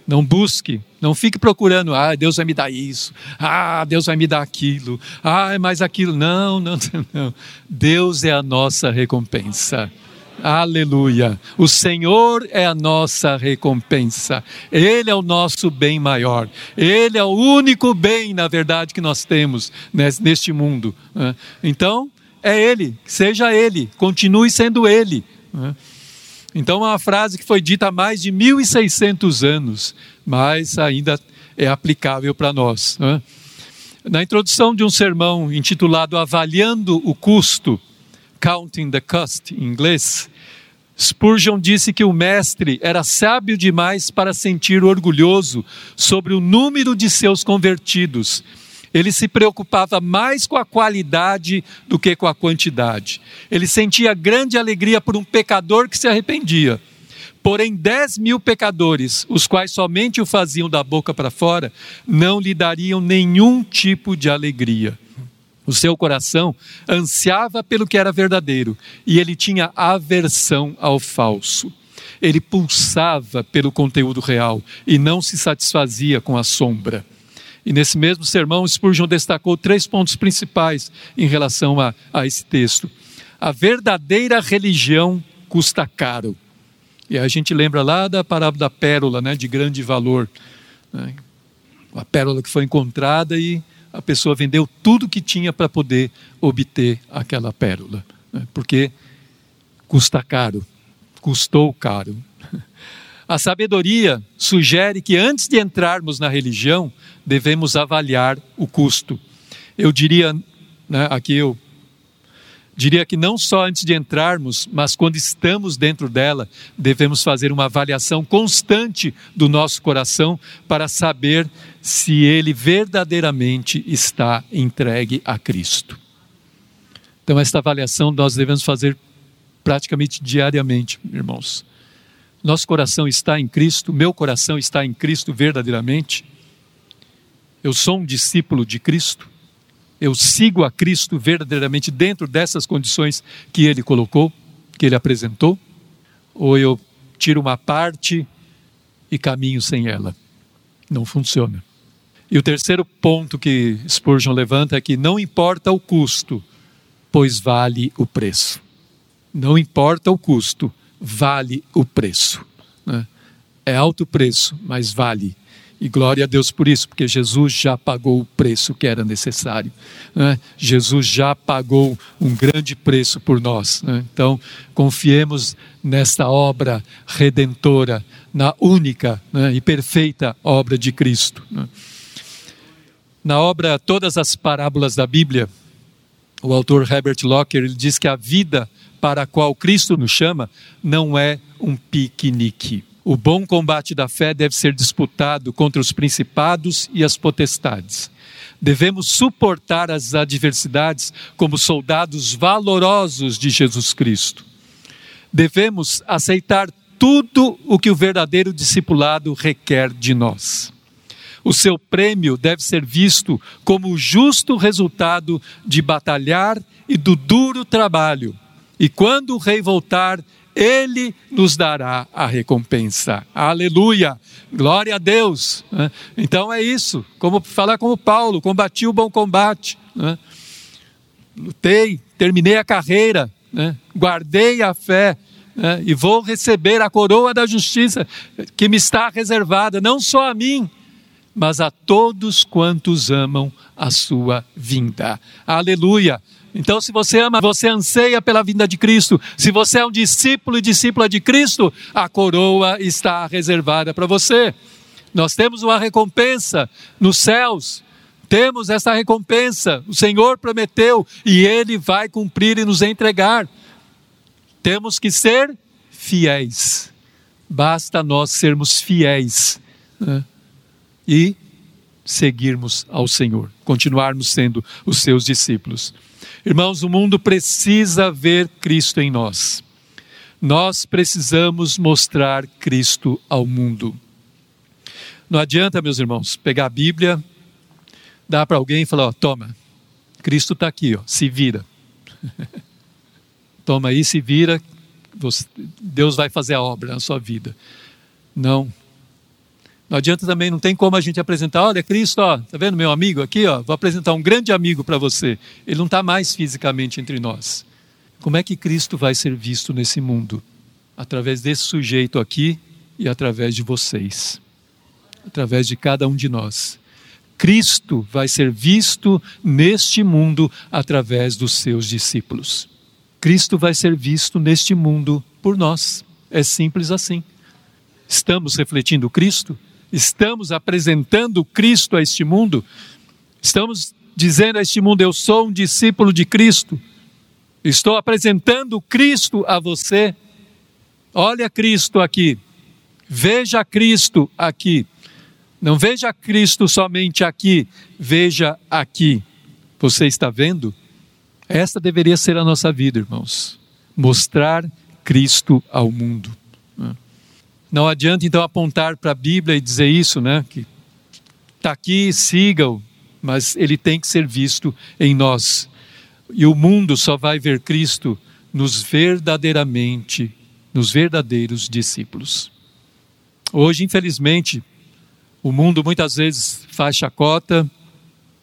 Não busque, não fique procurando, ah, Deus vai me dar isso, ah, Deus vai me dar aquilo, ah, é mais aquilo. Não, não, não. Deus é a nossa recompensa. Aleluia. O Senhor é a nossa recompensa. Ele é o nosso bem maior. Ele é o único bem, na verdade, que nós temos neste mundo. Né? Então, é Ele, seja Ele, continue sendo Ele. Né? Então, é uma frase que foi dita há mais de 1.600 anos, mas ainda é aplicável para nós. Né? Na introdução de um sermão intitulado Avaliando o Custo, Counting the Cost, em inglês, Spurgeon disse que o mestre era sábio demais para sentir orgulhoso sobre o número de seus convertidos. Ele se preocupava mais com a qualidade do que com a quantidade. Ele sentia grande alegria por um pecador que se arrependia. Porém, dez mil pecadores, os quais somente o faziam da boca para fora, não lhe dariam nenhum tipo de alegria. O seu coração ansiava pelo que era verdadeiro e ele tinha aversão ao falso. Ele pulsava pelo conteúdo real e não se satisfazia com a sombra. E nesse mesmo sermão, Spurgeon destacou três pontos principais em relação a, a esse texto. A verdadeira religião custa caro. E a gente lembra lá da parábola da pérola, né, de grande valor. Né? A pérola que foi encontrada e a pessoa vendeu tudo que tinha para poder obter aquela pérola, né? porque custa caro, custou caro. A sabedoria sugere que antes de entrarmos na religião, devemos avaliar o custo. Eu diria, né, aqui eu Diria que não só antes de entrarmos, mas quando estamos dentro dela, devemos fazer uma avaliação constante do nosso coração para saber se ele verdadeiramente está entregue a Cristo. Então, esta avaliação nós devemos fazer praticamente diariamente, irmãos. Nosso coração está em Cristo, meu coração está em Cristo verdadeiramente. Eu sou um discípulo de Cristo eu sigo a Cristo verdadeiramente dentro dessas condições que ele colocou, que ele apresentou, ou eu tiro uma parte e caminho sem ela. Não funciona. E o terceiro ponto que Spurgeon levanta é que não importa o custo, pois vale o preço. Não importa o custo, vale o preço. Né? É alto preço, mas vale e glória a Deus por isso, porque Jesus já pagou o preço que era necessário. Né? Jesus já pagou um grande preço por nós. Né? Então, confiemos nesta obra redentora, na única né, e perfeita obra de Cristo. Na obra Todas as Parábolas da Bíblia, O autor Herbert Locker ele diz que a vida para a qual Cristo nos chama não é um piquenique. O bom combate da fé deve ser disputado contra os principados e as potestades. Devemos suportar as adversidades como soldados valorosos de Jesus Cristo. Devemos aceitar tudo o que o verdadeiro discipulado requer de nós. O seu prêmio deve ser visto como o justo resultado de batalhar e do duro trabalho. E quando o rei voltar, ele nos dará a recompensa. Aleluia! Glória a Deus! Né? Então é isso. Como falar como Paulo, combati o bom combate, né? lutei, terminei a carreira, né? guardei a fé. E vou receber a coroa da justiça que me está reservada, não só a mim, mas a todos quantos amam a sua vinda. Aleluia! Então, se você ama, você anseia pela vinda de Cristo. Se você é um discípulo e discípula de Cristo, a coroa está reservada para você. Nós temos uma recompensa nos céus. Temos essa recompensa. O Senhor prometeu e Ele vai cumprir e nos entregar. Temos que ser fiéis. Basta nós sermos fiéis. Né? E seguirmos ao Senhor, continuarmos sendo os seus discípulos. Irmãos, o mundo precisa ver Cristo em nós. Nós precisamos mostrar Cristo ao mundo. Não adianta, meus irmãos, pegar a Bíblia, dar para alguém e falar: ó, toma, Cristo está aqui, ó, se vira. toma aí, se vira, Deus vai fazer a obra na sua vida. Não, não adianta também, não tem como a gente apresentar, olha, Cristo, ó, tá vendo meu amigo aqui, ó, vou apresentar um grande amigo para você. Ele não está mais fisicamente entre nós. Como é que Cristo vai ser visto nesse mundo? Através desse sujeito aqui e através de vocês. Através de cada um de nós. Cristo vai ser visto neste mundo através dos seus discípulos. Cristo vai ser visto neste mundo por nós. É simples assim. Estamos refletindo Cristo? Estamos apresentando Cristo a este mundo, estamos dizendo a este mundo: Eu sou um discípulo de Cristo, estou apresentando Cristo a você. Olha Cristo aqui, veja Cristo aqui. Não veja Cristo somente aqui, veja aqui. Você está vendo? Esta deveria ser a nossa vida, irmãos. Mostrar Cristo ao mundo. Não adianta então apontar para a Bíblia e dizer isso, né? Que está aqui, siga-o, mas ele tem que ser visto em nós. E o mundo só vai ver Cristo nos verdadeiramente, nos verdadeiros discípulos. Hoje, infelizmente, o mundo muitas vezes faz chacota,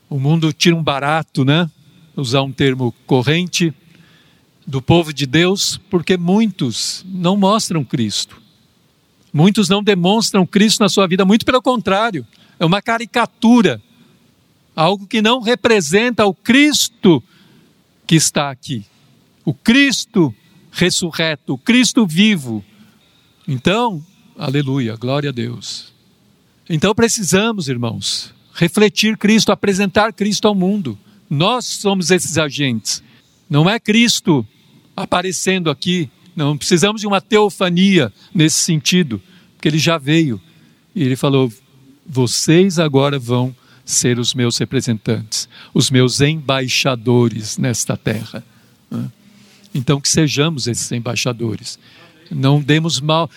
o mundo tira um barato, né? Usar um termo corrente do povo de Deus, porque muitos não mostram Cristo. Muitos não demonstram Cristo na sua vida, muito pelo contrário, é uma caricatura, algo que não representa o Cristo que está aqui, o Cristo ressurreto, o Cristo vivo. Então, aleluia, glória a Deus. Então precisamos, irmãos, refletir Cristo, apresentar Cristo ao mundo. Nós somos esses agentes. Não é Cristo aparecendo aqui não precisamos de uma teofania nesse sentido, porque ele já veio. E ele falou: vocês agora vão ser os meus representantes, os meus embaixadores nesta terra. Então, que sejamos esses embaixadores. Não demos mal.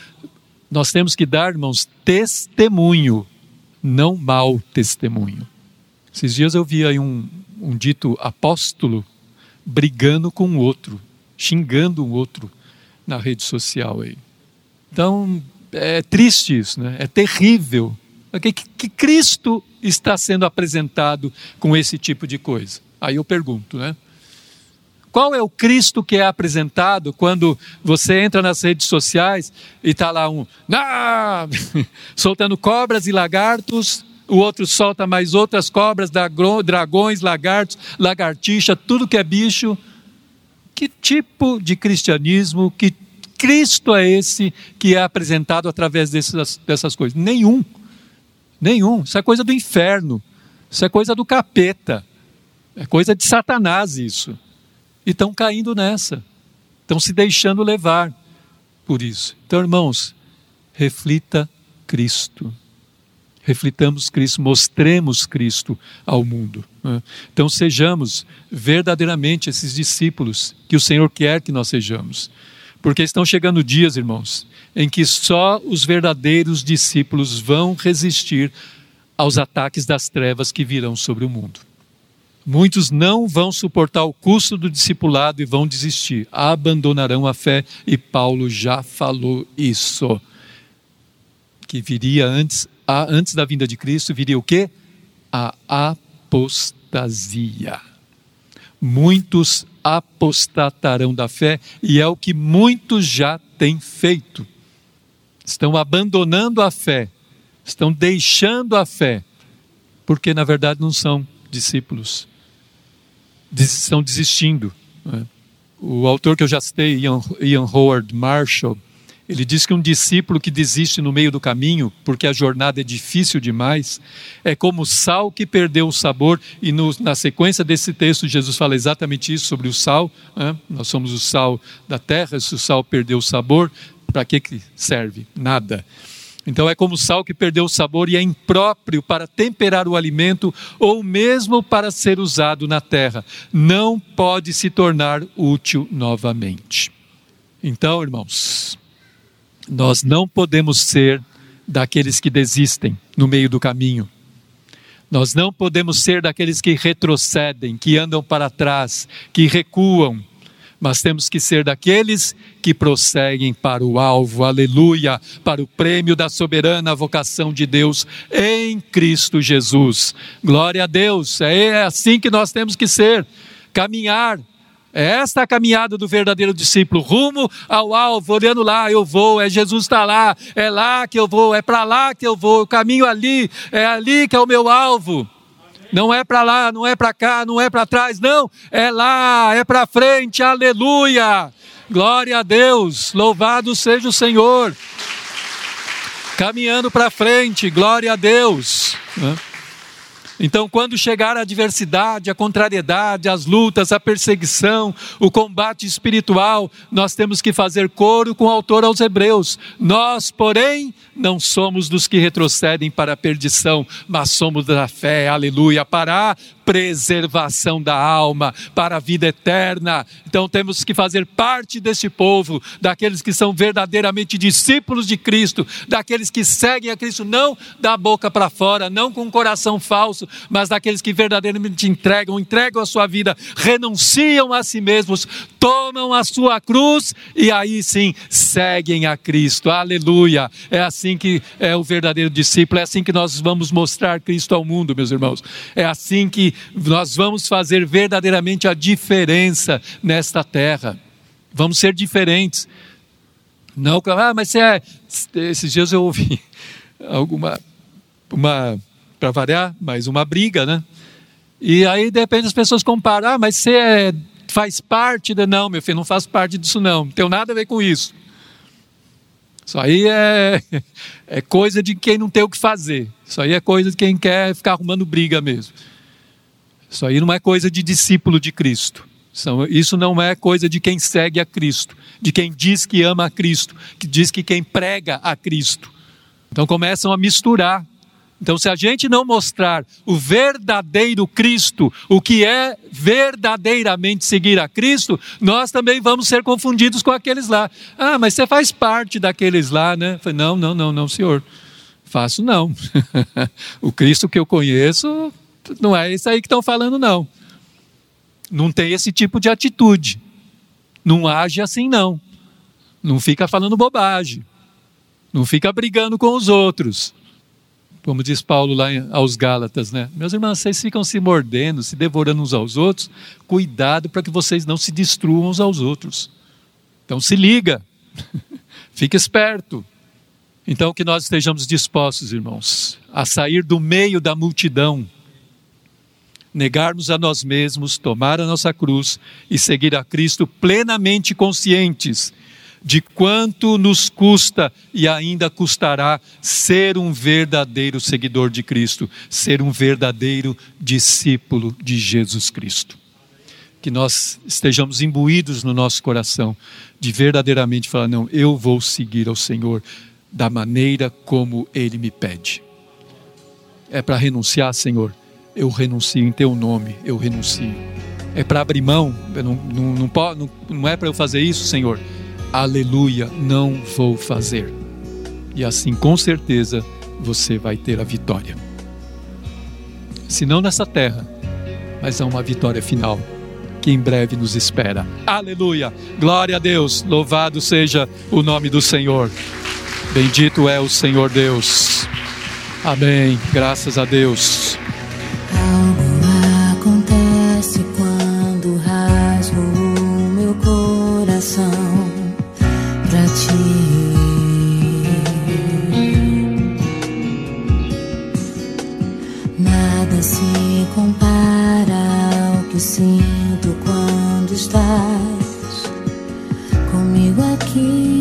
Nós temos que dar, irmãos, testemunho, não mau testemunho. Esses dias eu vi aí um, um dito apóstolo brigando com o outro, xingando o outro na rede social aí. Então, é triste isso, né? é terrível. Que, que Cristo está sendo apresentado com esse tipo de coisa? Aí eu pergunto, né? Qual é o Cristo que é apresentado quando você entra nas redes sociais e está lá um ah! soltando cobras e lagartos, o outro solta mais outras cobras, dragões, lagartos, lagartixa, tudo que é bicho. Que tipo de cristianismo, que Cristo é esse que é apresentado através dessas, dessas coisas? Nenhum. Nenhum. Isso é coisa do inferno. Isso é coisa do capeta. É coisa de Satanás isso. e estão caindo nessa, estão se deixando levar por isso. Então, irmãos, reflita Cristo. Reflitamos Cristo, mostremos Cristo ao mundo. Né? Então, sejamos verdadeiramente esses discípulos que o Senhor quer que nós sejamos. Porque estão chegando dias, irmãos, em que só os verdadeiros discípulos vão resistir aos ataques das trevas que virão sobre o mundo. Muitos não vão suportar o custo do discipulado e vão desistir, abandonarão a fé, e Paulo já falou isso. Que viria antes, antes da vinda de Cristo, viria o quê? A apostasia. Muitos apostatarão da fé, e é o que muitos já têm feito. Estão abandonando a fé, estão deixando a fé, porque na verdade não são discípulos estão desistindo. Né? O autor que eu já citei, Ian Howard Marshall, ele diz que um discípulo que desiste no meio do caminho, porque a jornada é difícil demais, é como sal que perdeu o sabor, e no, na sequência desse texto, Jesus fala exatamente isso sobre o sal. Né? Nós somos o sal da terra, se o sal perdeu o sabor, para que, serve? Nada. Então é como sal que perdeu o sabor e é impróprio para temperar o alimento ou mesmo para ser usado na terra. Não pode se tornar útil novamente. Então, irmãos, nós não podemos ser daqueles que desistem no meio do caminho. Nós não podemos ser daqueles que retrocedem, que andam para trás, que recuam mas temos que ser daqueles que prosseguem para o alvo, aleluia, para o prêmio da soberana vocação de Deus em Cristo Jesus. Glória a Deus, é assim que nós temos que ser, caminhar. É esta a caminhada do verdadeiro discípulo, rumo ao alvo, olhando lá, eu vou, é Jesus está lá, é lá que eu vou, é para lá que eu vou, eu caminho ali, é ali que é o meu alvo. Não é para lá, não é para cá, não é para trás, não, é lá, é para frente, aleluia. Glória a Deus, louvado seja o Senhor. Caminhando para frente, glória a Deus. Então, quando chegar a adversidade, a contrariedade, as lutas, a perseguição, o combate espiritual, nós temos que fazer coro com o autor aos Hebreus. Nós, porém, não somos dos que retrocedem para a perdição, mas somos da fé, aleluia, para a preservação da alma, para a vida eterna. Então temos que fazer parte desse povo, daqueles que são verdadeiramente discípulos de Cristo, daqueles que seguem a Cristo, não da boca para fora, não com um coração falso, mas daqueles que verdadeiramente entregam, entregam a sua vida, renunciam a si mesmos, tomam a sua cruz e aí sim seguem a Cristo. Aleluia! É assim que é o verdadeiro discípulo, é assim que nós vamos mostrar Cristo ao mundo, meus irmãos. É assim que nós vamos fazer verdadeiramente a diferença nesta terra. Vamos ser diferentes. Não, ah, mas você é. Esses dias eu ouvi alguma. Uma, para variar, mas uma briga, né? E aí, de repente, as pessoas comparam, ah, mas você é, faz parte. Não, meu filho, não faz parte disso, não. Não tem nada a ver com isso. Isso aí é, é coisa de quem não tem o que fazer. Isso aí é coisa de quem quer ficar arrumando briga mesmo. Isso aí não é coisa de discípulo de Cristo. Isso não é coisa de quem segue a Cristo, de quem diz que ama a Cristo, que diz que quem prega a Cristo. Então começam a misturar. Então, se a gente não mostrar o verdadeiro Cristo, o que é verdadeiramente seguir a Cristo, nós também vamos ser confundidos com aqueles lá. Ah, mas você faz parte daqueles lá, né? Não, não, não, não, senhor. Faço não. o Cristo que eu conheço não é isso aí que estão falando, não. Não tem esse tipo de atitude. Não age assim, não. Não fica falando bobagem. Não fica brigando com os outros. Como diz Paulo lá aos Gálatas, né? Meus irmãos, vocês ficam se mordendo, se devorando uns aos outros. Cuidado para que vocês não se destruam uns aos outros. Então se liga. Fique esperto. Então que nós estejamos dispostos, irmãos, a sair do meio da multidão negarmos a nós mesmos, tomar a nossa cruz e seguir a Cristo plenamente conscientes de quanto nos custa e ainda custará ser um verdadeiro seguidor de Cristo, ser um verdadeiro discípulo de Jesus Cristo. Que nós estejamos imbuídos no nosso coração de verdadeiramente falar: não, eu vou seguir ao Senhor da maneira como Ele me pede. É para renunciar, Senhor eu renuncio em teu nome, eu renuncio. É para abrir mão, não, não, não, não, não é para eu fazer isso, Senhor. Aleluia, não vou fazer. E assim, com certeza, você vai ter a vitória. Se não nessa terra, mas há uma vitória final que em breve nos espera. Aleluia, glória a Deus, louvado seja o nome do Senhor. Bendito é o Senhor Deus. Amém, graças a Deus. pra ti. Nada se compara ao que sinto quando estás comigo aqui.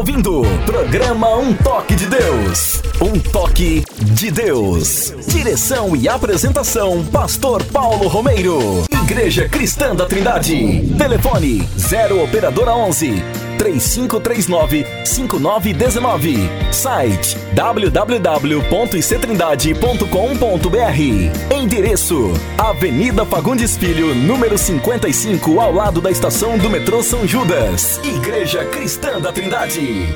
Ouvindo programa Um Toque de Deus. Um toque de Deus. Direção e apresentação: Pastor Paulo Romeiro. Igreja Cristã da Trindade. Telefone 0 operadora 11 3539 5919. Site www.ictrindade.com.br. Endereço: Avenida Fagundes Filho, número 55, ao lado da estação do metrô São Judas. Igreja Cristã da Trindade.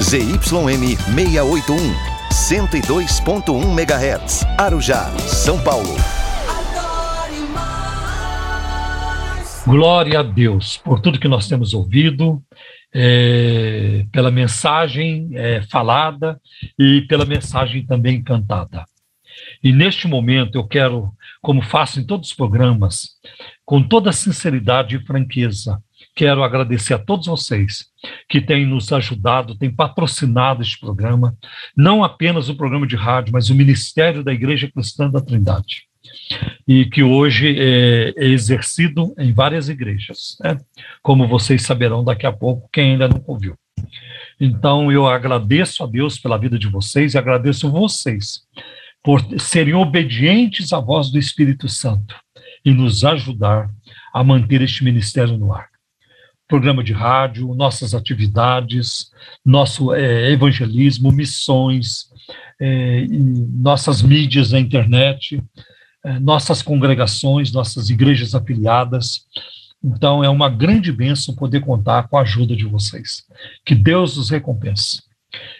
ZYM 681, 102.1 MHz, Arujá, São Paulo. Glória a Deus por tudo que nós temos ouvido, é, pela mensagem é, falada e pela mensagem também cantada. E neste momento eu quero, como faço em todos os programas, com toda sinceridade e franqueza, quero agradecer a todos vocês que têm nos ajudado, têm patrocinado este programa, não apenas o programa de rádio, mas o Ministério da Igreja Cristã da Trindade e que hoje é, é exercido em várias igrejas, né? como vocês saberão daqui a pouco, quem ainda não ouviu. Então, eu agradeço a Deus pela vida de vocês e agradeço vocês por serem obedientes à voz do Espírito Santo e nos ajudar a manter este ministério no ar. Programa de rádio, nossas atividades, nosso é, evangelismo, missões, é, nossas mídias na internet, nossas congregações, nossas igrejas afiliadas. Então, é uma grande bênção poder contar com a ajuda de vocês. Que Deus os recompense.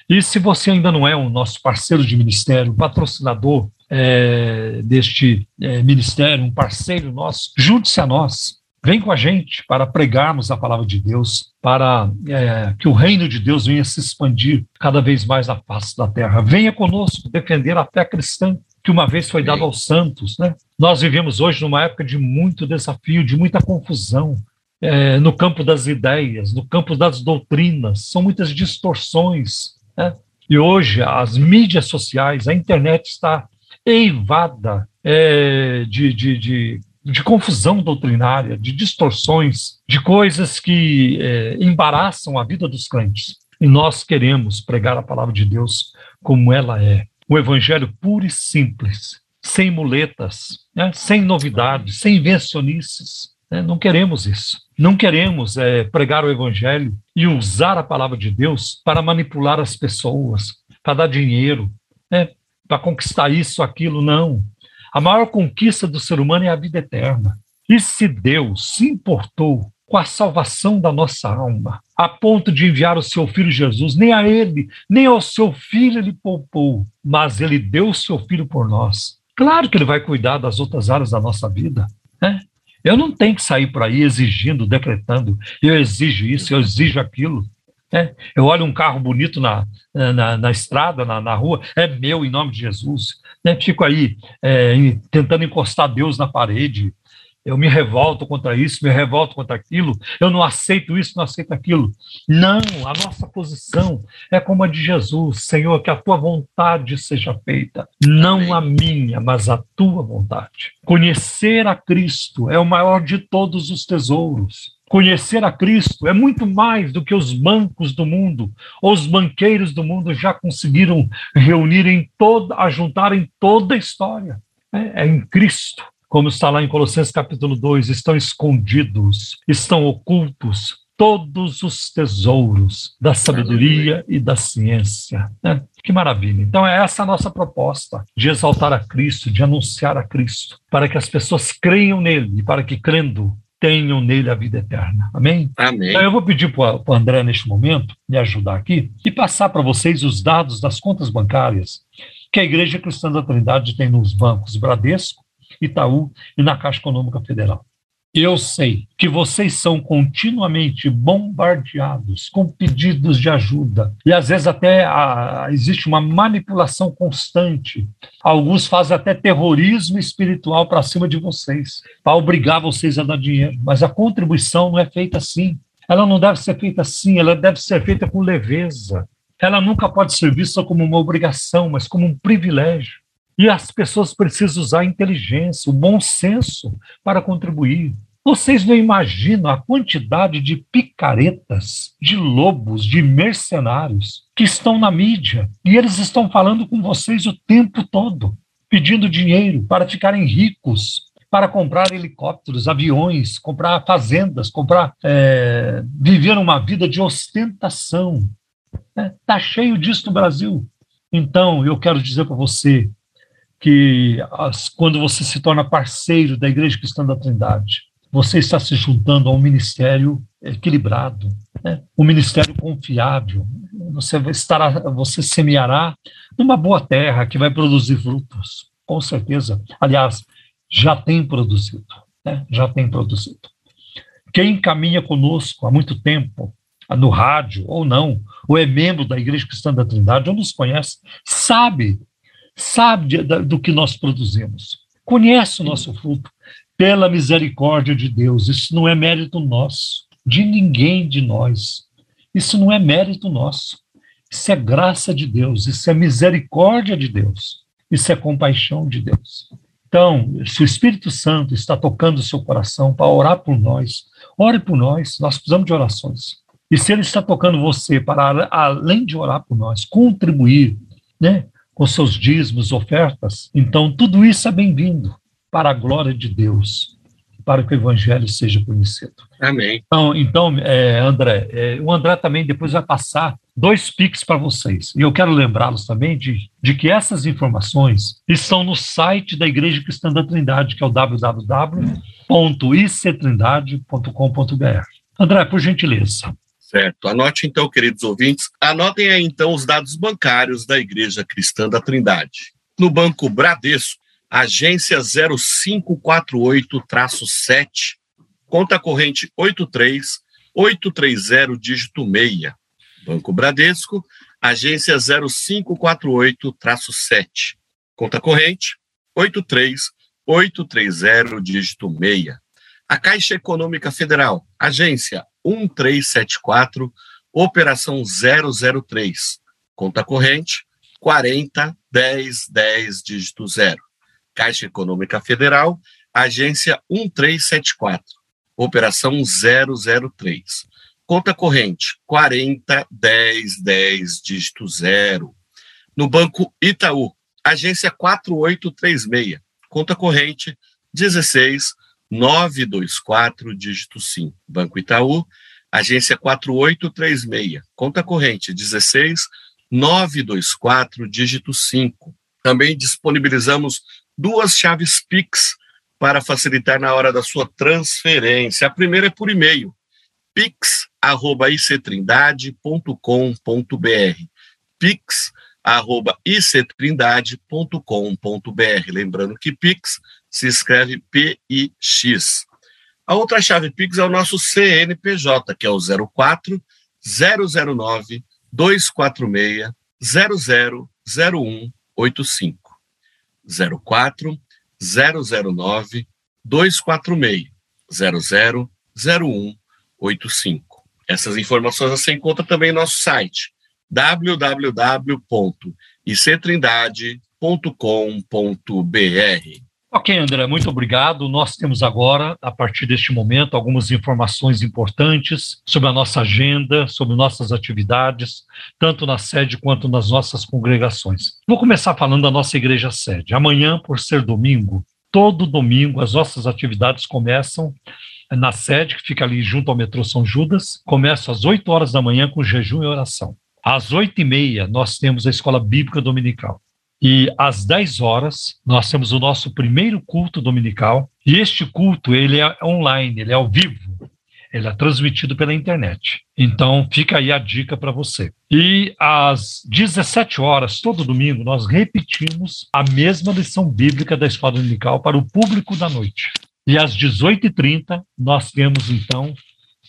E se você ainda não é o nosso parceiro de ministério, patrocinador é, deste é, ministério, um parceiro nosso, junte-se a nós. Vem com a gente para pregarmos a palavra de Deus, para é, que o reino de Deus venha se expandir cada vez mais na face da terra. Venha conosco defender a fé cristã que uma vez foi dado aos santos. Né? Nós vivemos hoje numa época de muito desafio, de muita confusão. É, no campo das ideias, no campo das doutrinas, são muitas distorções. Né? E hoje as mídias sociais, a internet está eivada é, de, de, de, de, confusão doutrinária, de distorções, de coisas que é, embaraçam a vida dos crentes. E nós queremos pregar a palavra de Deus como ela é o evangelho puro e simples, sem muletas, né? sem novidades, sem invencionices. Né? Não queremos isso. Não queremos é, pregar o evangelho e usar a palavra de Deus para manipular as pessoas, para dar dinheiro, né? para conquistar isso, aquilo. Não. A maior conquista do ser humano é a vida eterna. E se Deus se importou com a salvação da nossa alma, a ponto de enviar o seu filho Jesus, nem a ele, nem ao seu filho ele poupou, mas ele deu o seu filho por nós. Claro que ele vai cuidar das outras áreas da nossa vida, né? Eu não tenho que sair por aí exigindo, decretando, eu exijo isso, eu exijo aquilo. Né? Eu olho um carro bonito na, na, na estrada, na, na, rua, é meu em nome de Jesus. Né? Fico aí é, tentando encostar Deus na parede, eu me revolto contra isso, me revolto contra aquilo, eu não aceito isso, não aceito aquilo. Não, a nossa posição é como a de Jesus, Senhor, que a tua vontade seja feita, não a minha, mas a tua vontade. Conhecer a Cristo é o maior de todos os tesouros. Conhecer a Cristo é muito mais do que os bancos do mundo, os banqueiros do mundo já conseguiram reunir em toda, ajuntar em toda a história. É, é em Cristo como está lá em Colossenses capítulo 2, estão escondidos, estão ocultos todos os tesouros da sabedoria e da ciência. Né? Que maravilha. Então, é essa a nossa proposta de exaltar a Cristo, de anunciar a Cristo, para que as pessoas creiam nele e para que, crendo, tenham nele a vida eterna. Amém? Amém. Então, eu vou pedir para o André, neste momento, me ajudar aqui e passar para vocês os dados das contas bancárias que a Igreja Cristã da Trindade tem nos bancos Bradesco, Itaú e na Caixa Econômica Federal. Eu sei que vocês são continuamente bombardeados com pedidos de ajuda e às vezes até a, existe uma manipulação constante. Alguns fazem até terrorismo espiritual para cima de vocês, para obrigar vocês a dar dinheiro. Mas a contribuição não é feita assim. Ela não deve ser feita assim, ela deve ser feita com leveza. Ela nunca pode ser vista como uma obrigação, mas como um privilégio. E as pessoas precisam usar a inteligência, o bom senso para contribuir. Vocês não imaginam a quantidade de picaretas, de lobos, de mercenários que estão na mídia e eles estão falando com vocês o tempo todo, pedindo dinheiro para ficarem ricos, para comprar helicópteros, aviões, comprar fazendas, comprar é, viver uma vida de ostentação. Está cheio disso no Brasil. Então, eu quero dizer para você que as, quando você se torna parceiro da Igreja Cristã da Trindade, você está se juntando a um ministério equilibrado, né? um ministério confiável. Você estará, você semeará numa boa terra que vai produzir frutos, com certeza. Aliás, já tem produzido, né? já tem produzido. Quem caminha conosco há muito tempo, no rádio ou não, ou é membro da Igreja Cristã da Trindade, ou nos conhece, sabe, sabe do que nós produzimos, conhece o nosso fruto, pela misericórdia de Deus. Isso não é mérito nosso, de ninguém de nós. Isso não é mérito nosso. Isso é graça de Deus, isso é misericórdia de Deus, isso é compaixão de Deus. Então, se o Espírito Santo está tocando o seu coração para orar por nós, ore por nós, nós precisamos de orações. E se ele está tocando você para, além de orar por nós, contribuir né, com seus dízimos, ofertas, então tudo isso é bem-vindo para a glória de Deus, para que o evangelho seja conhecido. Amém. Então, então é, André, é, o André também depois vai passar dois pics para vocês. E eu quero lembrá-los também de, de que essas informações estão no site da Igreja Cristã da Trindade, que é o www.ictrindade.com.br. André, por gentileza. Certo. Anote então, queridos ouvintes, anotem aí então os dados bancários da Igreja Cristã da Trindade. No Banco Bradesco, agência 0548-7, conta corrente 83830, dígito 6. Banco Bradesco, agência 0548-7, conta corrente 83830, dígito 6. A Caixa Econômica Federal, agência 1374, operação 003, conta corrente 40 10 10, dígito 0. Caixa Econômica Federal, agência 1374, operação 003. Conta corrente 40 10 10 dígito 0. No Banco Itaú, agência 4836, conta corrente 16 924 dígito 5. Banco Itaú, agência 4836, conta corrente 16 924 dígito 5. Também disponibilizamos duas chaves Pix para facilitar na hora da sua transferência. A primeira é por e-mail, pix@ictrindade.com.br. pix@ictrindade.com.br. Lembrando que Pix se escreve P I X. A outra chave Pix é o nosso CNPJ, que é o 04 009 246 000185. 04 009 246 000185. Essas informações você encontra também no nosso site www.ictrindade.com.br. Ok, André, muito obrigado. Nós temos agora, a partir deste momento, algumas informações importantes sobre a nossa agenda, sobre nossas atividades, tanto na sede quanto nas nossas congregações. Vou começar falando da nossa igreja sede. Amanhã, por ser domingo, todo domingo as nossas atividades começam na sede, que fica ali junto ao metrô São Judas, começam às 8 horas da manhã com jejum e oração. Às 8 e meia, nós temos a escola bíblica dominical. E às 10 horas, nós temos o nosso primeiro culto dominical. E este culto, ele é online, ele é ao vivo. Ele é transmitido pela internet. Então, fica aí a dica para você. E às 17 horas, todo domingo, nós repetimos a mesma lição bíblica da escola dominical para o público da noite. E às 18h30, nós temos, então,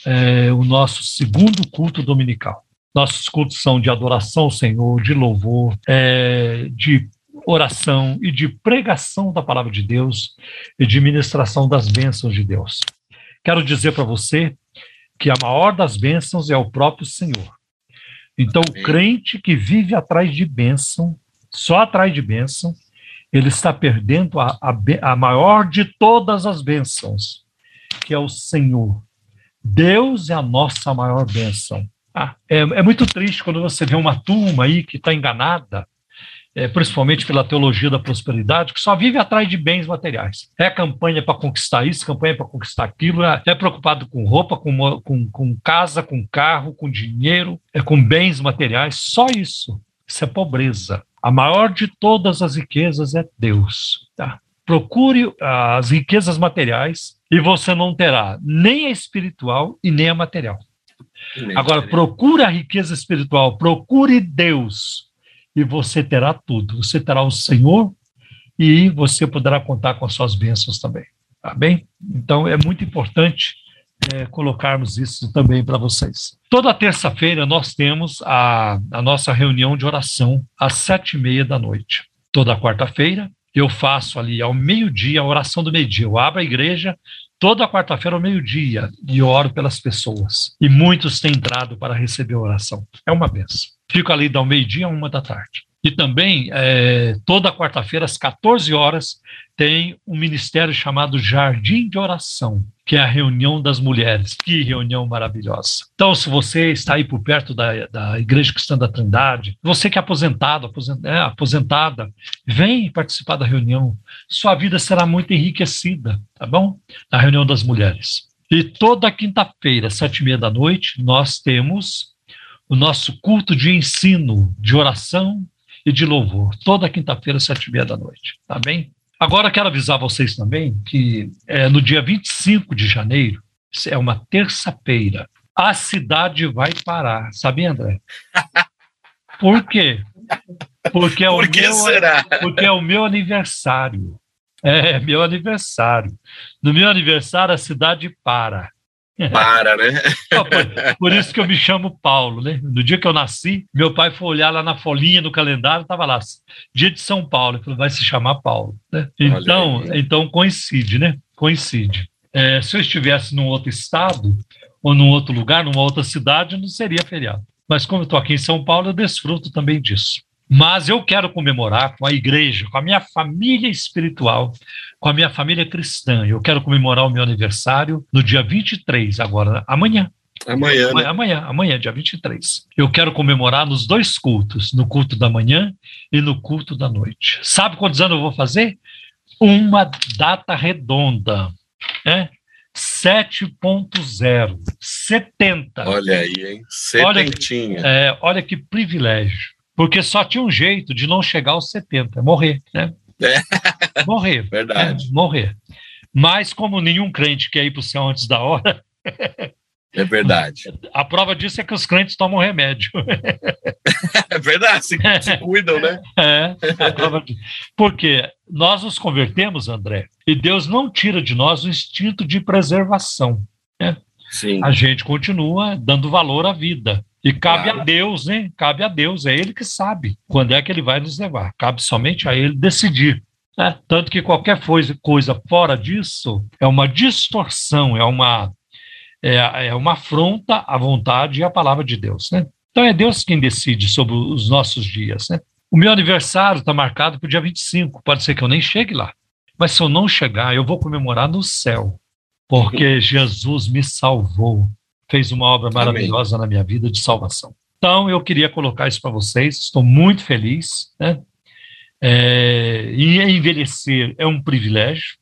é, o nosso segundo culto dominical. Nossos cultos são de adoração ao Senhor, de louvor, é, de oração e de pregação da palavra de Deus e de ministração das bênçãos de Deus. Quero dizer para você que a maior das bênçãos é o próprio Senhor. Então, Amém. o crente que vive atrás de bênção, só atrás de bênção, ele está perdendo a, a, a maior de todas as bênçãos, que é o Senhor. Deus é a nossa maior bênção. Ah, é, é muito triste quando você vê uma turma aí que está enganada, é, principalmente pela teologia da prosperidade, que só vive atrás de bens materiais. É campanha para conquistar isso, campanha para conquistar aquilo, é, é preocupado com roupa, com, com, com casa, com carro, com dinheiro, é com bens materiais, só isso. Isso é pobreza. A maior de todas as riquezas é Deus. Tá? Procure as riquezas materiais e você não terá nem a espiritual e nem a material. Agora, procure a riqueza espiritual, procure Deus e você terá tudo. Você terá o Senhor e você poderá contar com as suas bênçãos também. Tá bem? Então, é muito importante é, colocarmos isso também para vocês. Toda terça-feira nós temos a, a nossa reunião de oração às sete e meia da noite. Toda quarta-feira eu faço ali ao meio-dia a oração do meio-dia. Eu abro a igreja toda quarta-feira ao meio-dia e oro pelas pessoas. E muitos têm entrado para receber a oração. É uma benção. Fico ali da meio-dia a uma da tarde. E também, é, toda quarta-feira, às 14 horas, tem um ministério chamado Jardim de Oração, que é a reunião das mulheres. Que reunião maravilhosa. Então, se você está aí por perto da, da Igreja Cristã da Trindade, você que é aposentado, aposent, é, aposentada, vem participar da reunião. Sua vida será muito enriquecida, tá bom? Na reunião das mulheres. E toda quinta-feira, sete e meia da noite, nós temos o nosso culto de ensino, de oração e de louvor, toda quinta-feira, sete e meia da noite, tá bem? Agora quero avisar vocês também que é, no dia 25 de janeiro, é uma terça-feira, a cidade vai parar, sabe, André? Por quê? Porque é, Por que meu, será? porque é o meu aniversário. É, meu aniversário. No meu aniversário, a cidade para. Para, né? Não, por, por isso que eu me chamo Paulo, né? No dia que eu nasci, meu pai foi olhar lá na folhinha no calendário, estava lá, dia de São Paulo, ele falou, vai se chamar Paulo. Né? Então, então coincide, né? Coincide. É, se eu estivesse num outro estado, ou num outro lugar, numa outra cidade, não seria feriado. Mas como eu estou aqui em São Paulo, eu desfruto também disso. Mas eu quero comemorar com a igreja, com a minha família espiritual, com a minha família cristã. Eu quero comemorar o meu aniversário no dia 23, agora, amanhã. Amanhã, né? Amanhã, amanhã, dia 23. Eu quero comemorar nos dois cultos, no culto da manhã e no culto da noite. Sabe quantos anos eu vou fazer? Uma data redonda, né? 7.0, 70. Olha aí, hein? Olha- Setentinha. É, olha que privilégio. Porque só tinha um jeito de não chegar aos 70, morrer, né? É. Morrer. Verdade. é, morrer. Mas como nenhum crente quer ir para o céu antes da hora, É verdade. a prova disso é que os crentes tomam remédio. É verdade. Se, se cuidam, né? É, a prova disso. Porque nós nos convertemos, André, e Deus não tira de nós o instinto de preservação. Sim. A gente continua dando valor à vida. E cabe Claro. a Deus, né? Cabe a Deus, é Ele que sabe quando é que Ele vai nos levar. Cabe somente a Ele decidir. né? Tanto que qualquer coisa, fora disso é uma distorção, é uma, é, é uma afronta à vontade e à palavra de Deus. Né? Então é Deus quem decide sobre os nossos dias. Né? O meu aniversário está marcado para o dia 25, pode ser que eu nem chegue lá. Mas se eu não chegar, eu vou comemorar no céu, porque Jesus me salvou fez uma obra Amém. maravilhosa na minha vida de salvação. Então, eu queria colocar isso para vocês, estou muito feliz. Né? É, e envelhecer é um privilégio.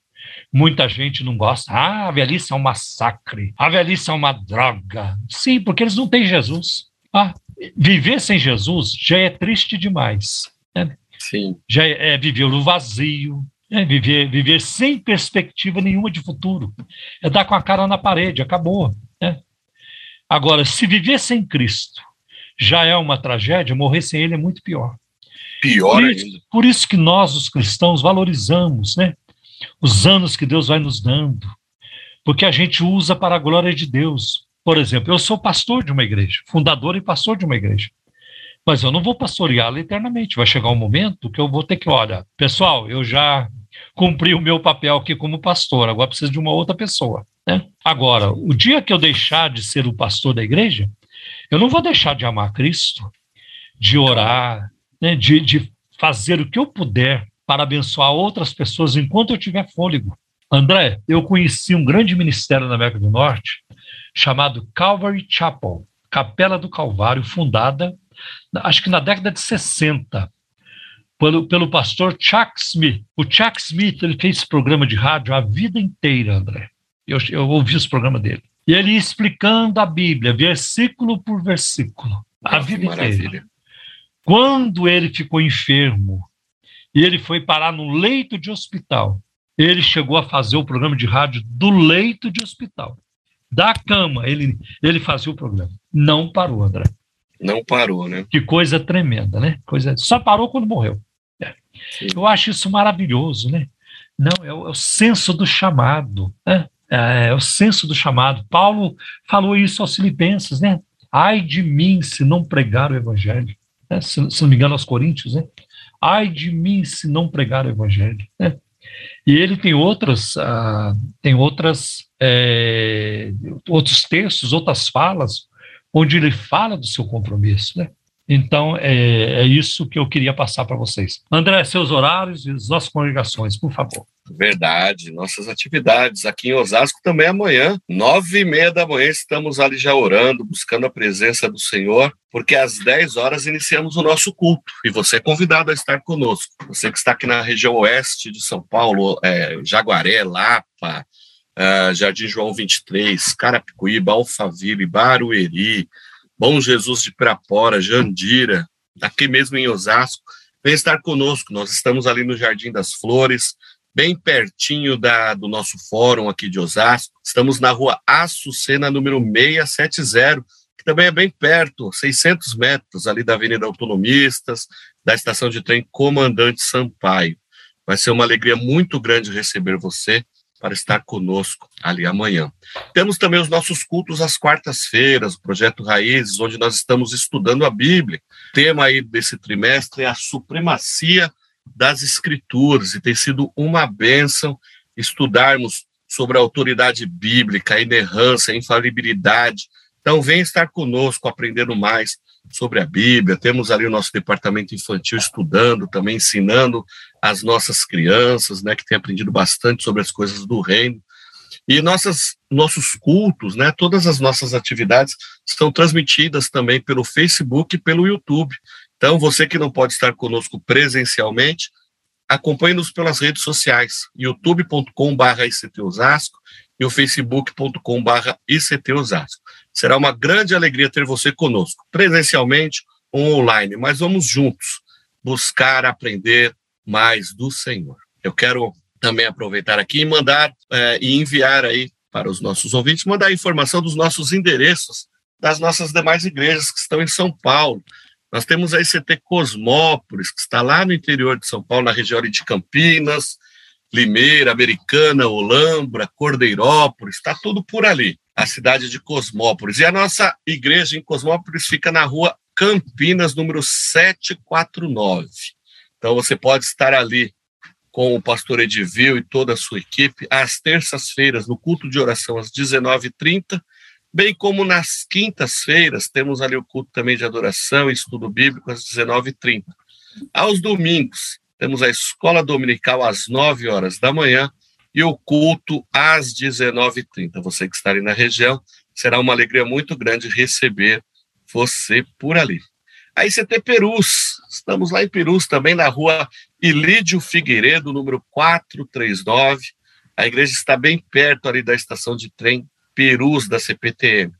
Muita gente não gosta. Ah, a velhice é um massacre. A velhice é uma droga. Sim, porque eles não têm Jesus. Ah, viver sem Jesus já é triste demais. né? Sim. já é, é viver no vazio, é viver, viver sem perspectiva nenhuma de futuro. É dar com a cara na parede, acabou. né? Agora, se viver sem Cristo já é uma tragédia, morrer sem Ele é muito pior. Pior Por ainda. isso, por isso que nós, os cristãos, valorizamos né, os anos que Deus vai nos dando, porque a gente usa para a glória de Deus. Por exemplo, eu sou pastor de uma igreja, fundador e pastor de uma igreja. Mas eu não vou pastoreá-la eternamente. Vai chegar um momento que eu vou ter que, olha, pessoal, eu já cumpri o meu papel aqui como pastor, agora preciso de uma outra pessoa. Né? Agora, o dia que eu deixar de ser o pastor da igreja, eu não vou deixar de amar Cristo, de orar, né, de, de fazer o que eu puder para abençoar outras pessoas enquanto eu tiver fôlego. André, eu conheci um grande ministério na América do Norte chamado Calvary Chapel, Capela do Calvário, fundada, acho que na década de 60, pelo, pelo pastor Chuck Smith. O Chuck Smith ele fez programa de rádio a vida inteira, André. Eu, eu ouvi esse programa dele. E ele ia explicando a Bíblia, versículo por versículo, a Que vida inteira. maravilha. Quando ele ficou enfermo e ele foi parar no leito de hospital, ele chegou a fazer o programa de rádio do leito de hospital. Da cama, ele, ele fazia o programa. Não parou, André. Não parou, né? Que coisa tremenda, né? Coisa, só parou quando morreu. É. Eu acho isso maravilhoso, né? Não, é o, é o senso do chamado, né? É, é o senso do chamado. Paulo falou isso aos filipenses, né? Ai de mim se não pregar o evangelho. né? Se, se não me engano, aos coríntios, né? Ai de mim se não pregar o evangelho. né? E ele tem outras, ah, tem outras, é, outros textos, outras falas, onde ele fala do seu compromisso, né? Então, é, é isso que eu queria passar para vocês. André, seus horários e as nossas congregações, por favor. Verdade, nossas atividades aqui em Osasco também amanhã, nove e meia da manhã, estamos ali já orando, buscando a presença do Senhor, porque às 10 horas iniciamos o nosso culto e você é convidado a estar conosco. Você que está aqui na região oeste de São Paulo, é, Jaguaré, Lapa, ah, Jardim João 23, Carapicuíba, Alphaville, Barueri, Bom Jesus de Pirapora, Jandira, aqui mesmo em Osasco, vem estar conosco. Nós estamos ali no Jardim das Flores, bem pertinho da, do nosso fórum aqui de Osasco. Estamos na rua Açucena, número 670, que também é bem perto, 600 metros ali da Avenida Autonomistas, da estação de trem Comandante Sampaio. Vai ser uma alegria muito grande receber você para estar conosco ali amanhã. Temos também os nossos cultos às quartas-feiras, o Projeto Raízes, onde nós estamos estudando a Bíblia. O tema aí desse trimestre é a supremacia das Escrituras, e tem sido uma bênção estudarmos sobre a autoridade bíblica, a inerrância, a infalibilidade. Então, vem estar conosco aprendendo mais sobre a Bíblia. Temos ali o nosso departamento infantil estudando, também ensinando as nossas crianças, né, que têm aprendido bastante sobre as coisas do reino. E nossas, nossos cultos, né, todas as nossas atividades estão transmitidas também pelo Facebook e pelo YouTube. Então, você que não pode estar conosco presencialmente, acompanhe-nos pelas redes sociais, youtube.com.br ictosasco e o facebook.com.br ictosasco. Será uma grande alegria ter você conosco, presencialmente ou online, mas vamos juntos buscar aprender mais do Senhor. Eu quero também aproveitar aqui e mandar eh, e enviar aí para os nossos ouvintes, mandar a informação dos nossos endereços das nossas demais igrejas que estão em São Paulo. Nós temos a ICT Cosmópolis, que está lá no interior de São Paulo, na região de Campinas, Limeira, Americana, Olambra, Cordeirópolis, está tudo por ali, a cidade de Cosmópolis. E a nossa igreja em Cosmópolis fica na rua Campinas, número 749. Então você pode estar ali com o pastor Edivil e toda a sua equipe às terças-feiras, no culto de oração às 19h30, bem como nas quintas-feiras, temos ali o culto também de adoração e estudo bíblico às 19h30. Aos domingos, temos a escola dominical às 9 horas da manhã e o culto às 19h30. Você que está ali na região, será uma alegria muito grande receber você por ali. A ICT Perus, estamos lá em Perus, também na rua Ilídio Figueiredo, número 439. A igreja está bem perto ali da estação de trem Perus da CPTM.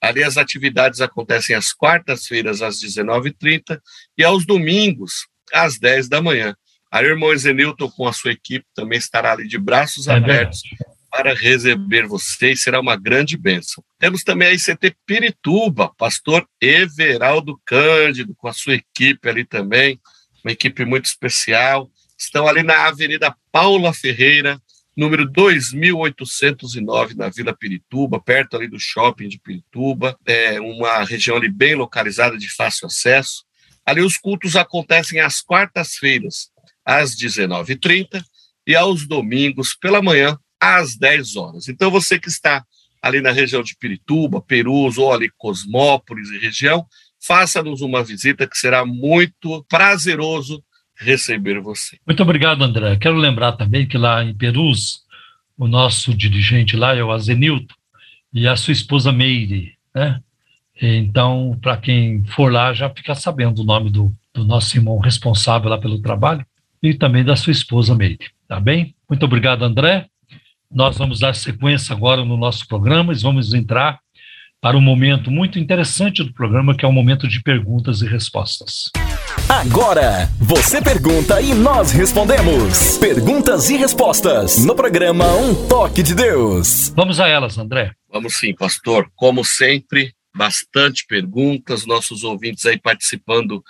Ali as atividades acontecem às quartas-feiras, às 19h30 e aos domingos, às 10 da manhã. A irmã Zenilton, com a sua equipe, também estará ali de braços É abertos para receber vocês, será uma grande bênção. Temos também a ICT Pirituba, pastor Everaldo Cândido, com a sua equipe ali também, uma equipe muito especial. Estão ali na Avenida Paula Ferreira, número 2809, na Vila Pirituba, perto ali do shopping de Pirituba, é uma região ali bem localizada, de fácil acesso. Ali os cultos acontecem às quartas-feiras, às 19h30, e aos domingos, pela manhã, às 10 horas. Então, você que está ali na região de Pirituba, Perus ou ali Cosmópolis e região, faça-nos uma visita que será muito prazeroso receber você. Muito obrigado, André. Quero lembrar também que lá em Perus, o nosso dirigente lá é o Azenilton, e a sua esposa Meire, né? Então, para quem for lá, já fica sabendo o nome do, do nosso irmão responsável lá pelo trabalho e também da sua esposa Meire, tá bem? Muito obrigado, André. Nós vamos dar sequência agora no nosso programa e vamos entrar para um momento muito interessante do programa, que é o momento de perguntas e respostas. Agora, você pergunta e nós respondemos. Perguntas e respostas no programa Um Toque de Deus. Vamos a elas, André. Vamos sim, pastor. Como sempre, bastante perguntas, nossos ouvintes aí participando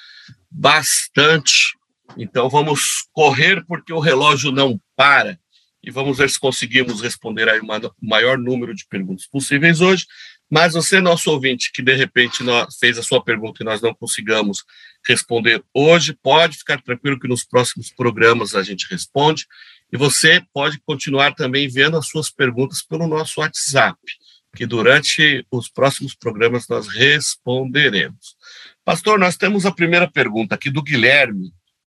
bastante. Então vamos correr porque o relógio não para e vamos ver se conseguimos responder aí o maior número de perguntas possíveis hoje. Mas você, nosso ouvinte, que de repente fez a sua pergunta e nós não consigamos responder hoje, pode ficar tranquilo que nos próximos programas a gente responde. E você pode continuar também vendo as suas perguntas pelo nosso WhatsApp, que durante os próximos programas nós responderemos. Pastor, nós temos a primeira pergunta aqui do Guilherme.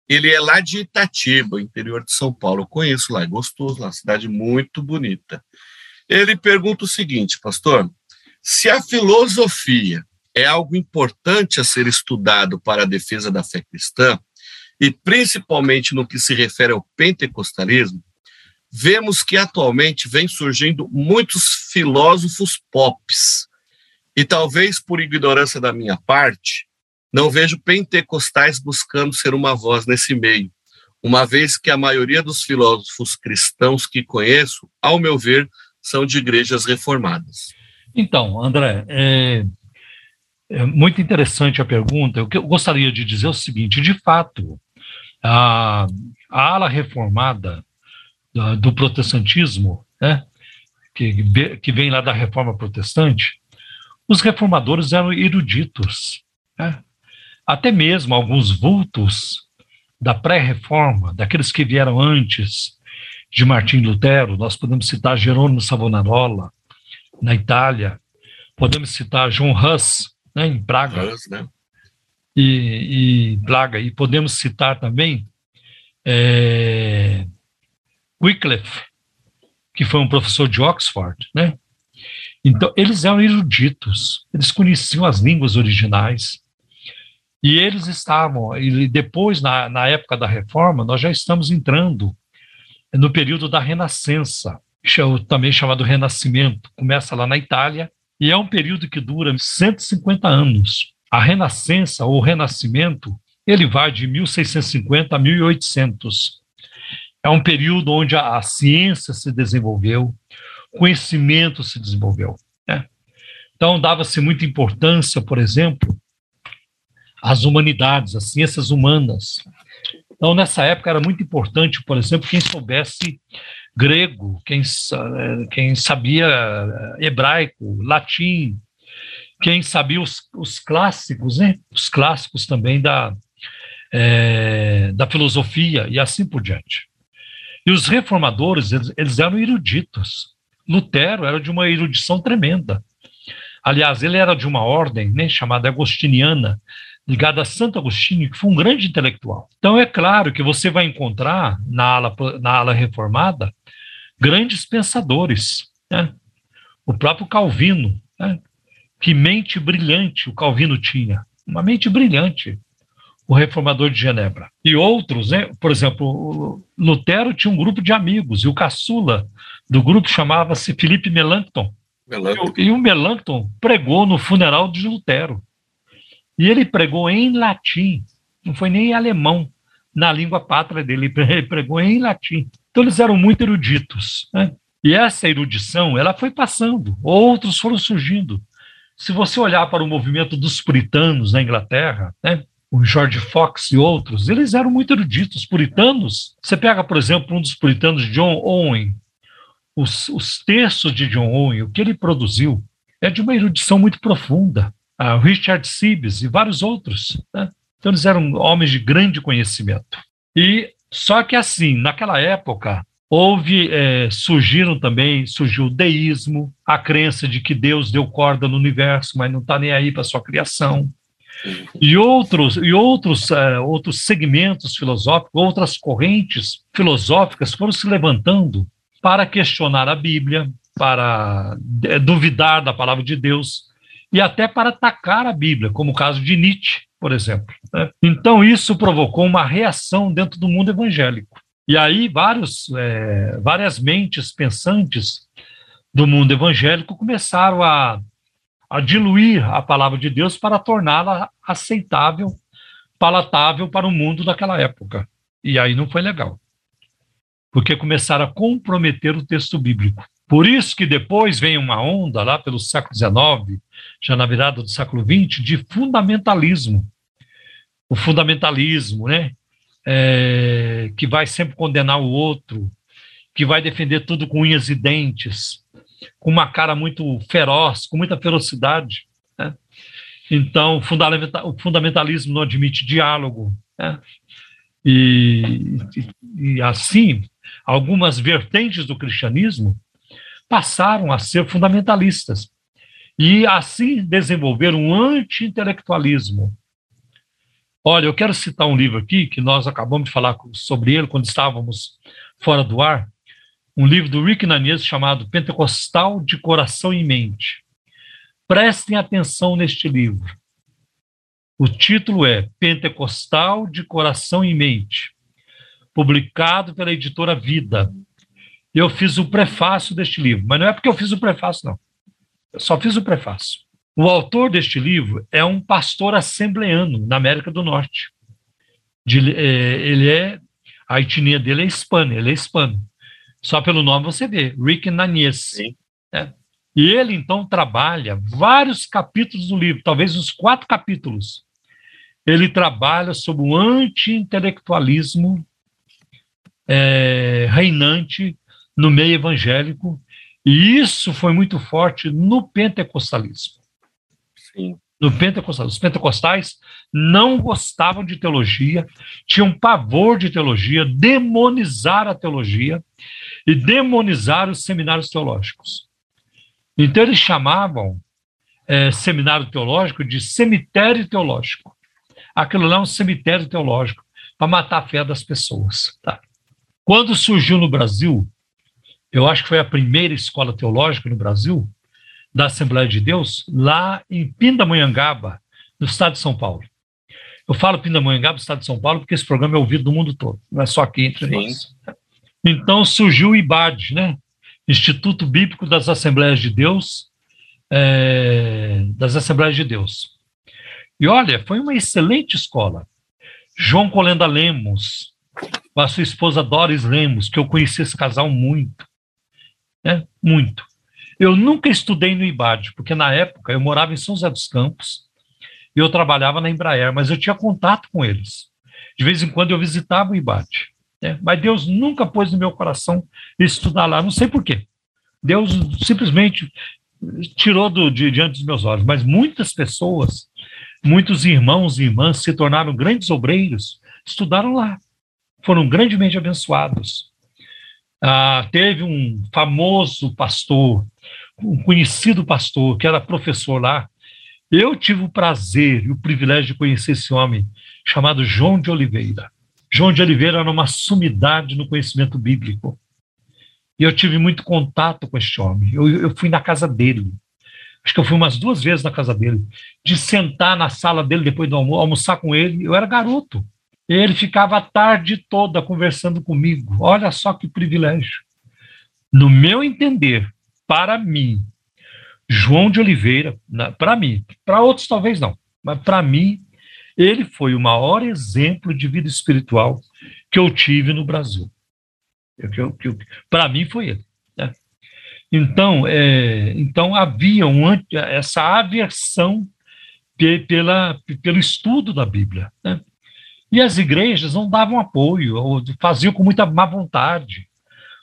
Ele é lá de Itatiba, interior de São Paulo. Eu conheço lá, é gostoso lá, cidade muito bonita. Ele pergunta o seguinte, pastor: se a filosofia é algo importante a ser estudado para a defesa da fé cristã, e principalmente no que se refere ao pentecostalismo, vemos que atualmente vem surgindo muitos filósofos pops. E talvez por ignorância da minha parte, não vejo pentecostais buscando ser uma voz nesse meio, uma vez que a maioria dos filósofos cristãos que conheço, ao meu ver, são de igrejas reformadas. Então, André, é, é muito interessante a pergunta. Eu gostaria de dizer é o seguinte: de fato, a, a ala reformada do, do protestantismo, né, que, que vem lá da reforma protestante, os reformadores eram eruditos. Né? Até mesmo alguns vultos da pré-reforma, daqueles que vieram antes de Martim Lutero, nós podemos citar Jerônimo Savonarola, na Itália, podemos citar João Hus, né, em Praga, né? e, e Praga, e podemos citar também é, Wycliffe, que foi um professor de Oxford, né? Então, eles eram eruditos, eles conheciam as línguas originais, e eles estavam, e depois, na, na época da reforma, nós já estamos entrando no período da Renascença, também chamado Renascimento. Começa lá na Itália e é um período que dura 150 anos. A Renascença ou Renascimento, ele vai de 1650 a 1800. É um período onde a, a ciência se desenvolveu, conhecimento se desenvolveu. Né? Então, dava-se muita importância, por exemplo, as humanidades, as ciências humanas. Então, nessa época, era muito importante, por exemplo, quem soubesse grego, quem, quem sabia hebraico, latim, quem sabia os, os clássicos, né? os clássicos também da, é, da filosofia e assim por diante. E os reformadores, eles, eles eram eruditos. Lutero era de uma erudição tremenda. Aliás, ele era de uma ordem né, chamada agostiniana, ligado a Santo Agostinho, que foi um grande intelectual. Então, é claro que você vai encontrar na ala, na ala reformada grandes pensadores. Né? O próprio Calvino, né? que mente brilhante o Calvino tinha, uma mente brilhante, o reformador de Genebra. E outros, né? por exemplo, Lutero tinha um grupo de amigos, e o caçula do grupo chamava-se Felipe Melanchthon. Melanchthon. E, e o Melanchthon pregou no funeral de Lutero. E ele pregou em latim, não foi nem em alemão, na língua pátria dele, ele pregou em latim. Então eles eram muito eruditos. Né? E essa erudição, ela foi passando, outros foram surgindo. Se você olhar para o movimento dos puritanos na Inglaterra, né? o George Fox e outros, eles eram muito eruditos, puritanos. Você pega, por exemplo, um dos puritanos, John Owen, os, os textos de John Owen, o que ele produziu, é de uma erudição muito profunda uh, Richard Sibbes e vários outros. Né? Então, eles eram homens de grande conhecimento. E só que assim, naquela época, houve, é, surgiram também, surgiu o deísmo, a crença de que Deus deu corda no universo, mas não está nem aí para sua criação. E outros, e outros, é, outros segmentos filosóficos, outras correntes filosóficas foram se levantando para questionar a Bíblia, para é, duvidar da palavra de Deus e até para atacar a Bíblia, como o caso de Nietzsche, por exemplo. né? Então, isso provocou uma reação dentro do mundo evangélico. E aí, vários, é, várias mentes pensantes do mundo evangélico começaram a, a diluir a palavra de Deus para torná-la aceitável, palatável para o mundo daquela época. E aí não foi legal, porque começaram a comprometer o texto bíblico. Por isso que depois vem uma onda, lá pelo século XIX, já na virada do século XX, de fundamentalismo. O fundamentalismo, né? É, que vai sempre condenar o outro, que vai defender tudo com unhas e dentes, com uma cara muito feroz, com muita ferocidade. Né? Então, o fundamenta- o fundamentalismo não admite diálogo. Né? E, e, e assim, algumas vertentes do cristianismo passaram a ser fundamentalistas e assim desenvolveram um anti-intelectualismo. Olha, eu quero citar um livro aqui que nós acabamos de falar sobre ele quando estávamos fora do ar, um livro do Rick Nanias chamado Pentecostal de Coração e Mente. Prestem atenção neste livro. O título é Pentecostal de Coração e Mente, publicado pela editora Vida. Eu fiz o prefácio deste livro, mas não é porque eu fiz o prefácio, não. Eu só fiz o prefácio. O autor deste livro é um pastor assembleano na América do Norte. De- é, ele é a etnia dele é hispana, ele é hispano. Só pelo nome você vê, Rick Nanies. Sim. né? E ele então trabalha vários capítulos do livro, talvez uns quatro capítulos. Ele trabalha sobre o anti-intelectualismo é, reinante no meio evangélico, e isso foi muito forte no pentecostalismo Sim. no pentecostal. Os pentecostais não gostavam de teologia, tinham pavor de teologia, demonizaram a teologia e demonizaram os seminários teológicos. Então, eles chamavam eh, seminário teológico de cemitério teológico. Aquilo lá é um cemitério teológico para matar a fé das pessoas. tá? Quando surgiu no Brasil, eu acho que foi a primeira escola teológica no Brasil, da Assembleia de Deus, lá em Pindamonhangaba, no estado de São Paulo. Eu falo Pindamonhangaba, no estado de São Paulo, porque esse programa é ouvido no mundo todo, não é só aqui entre Sim. nós. Então surgiu o IBAD, né? Instituto Bíblico das Assembleias de Deus, é, das Assembleias de Deus. E olha, foi uma excelente escola. João Colenda Lemos, com a sua esposa Doris Lemos, que eu conheci esse casal muito, né? Muito. Eu nunca estudei no IBAD, porque na época eu morava em São José dos Campos e eu trabalhava na Embraer, mas eu tinha contato com eles. De vez em quando eu visitava o IBAD. né? Mas Deus nunca pôs no meu coração estudar lá, não sei por quê. Deus simplesmente tirou do, de diante dos meus olhos. Mas muitas pessoas, muitos irmãos e irmãs se tornaram grandes obreiros, estudaram lá, foram grandemente abençoados. Ah, teve um famoso pastor, um conhecido pastor, que era professor lá. Eu tive o prazer e o privilégio de conhecer esse homem, chamado João de Oliveira. João de Oliveira era uma sumidade no conhecimento bíblico. E eu tive muito contato com este homem. Eu, eu fui na casa dele. Acho que eu fui umas duas vezes na casa dele. De sentar na sala dele depois do almoço, almoçar com ele. Eu era garoto. Ele ficava a tarde toda conversando comigo. Olha só que privilégio. No meu entender, para mim, João de Oliveira, para mim, para outros talvez não, mas para mim, ele foi o maior exemplo de vida espiritual que eu tive no Brasil. Para mim foi ele. Né? Então, é, então havia um, essa aversão pe, pela, pelo estudo da Bíblia. Né? E as igrejas não davam apoio, ou faziam com muita má vontade.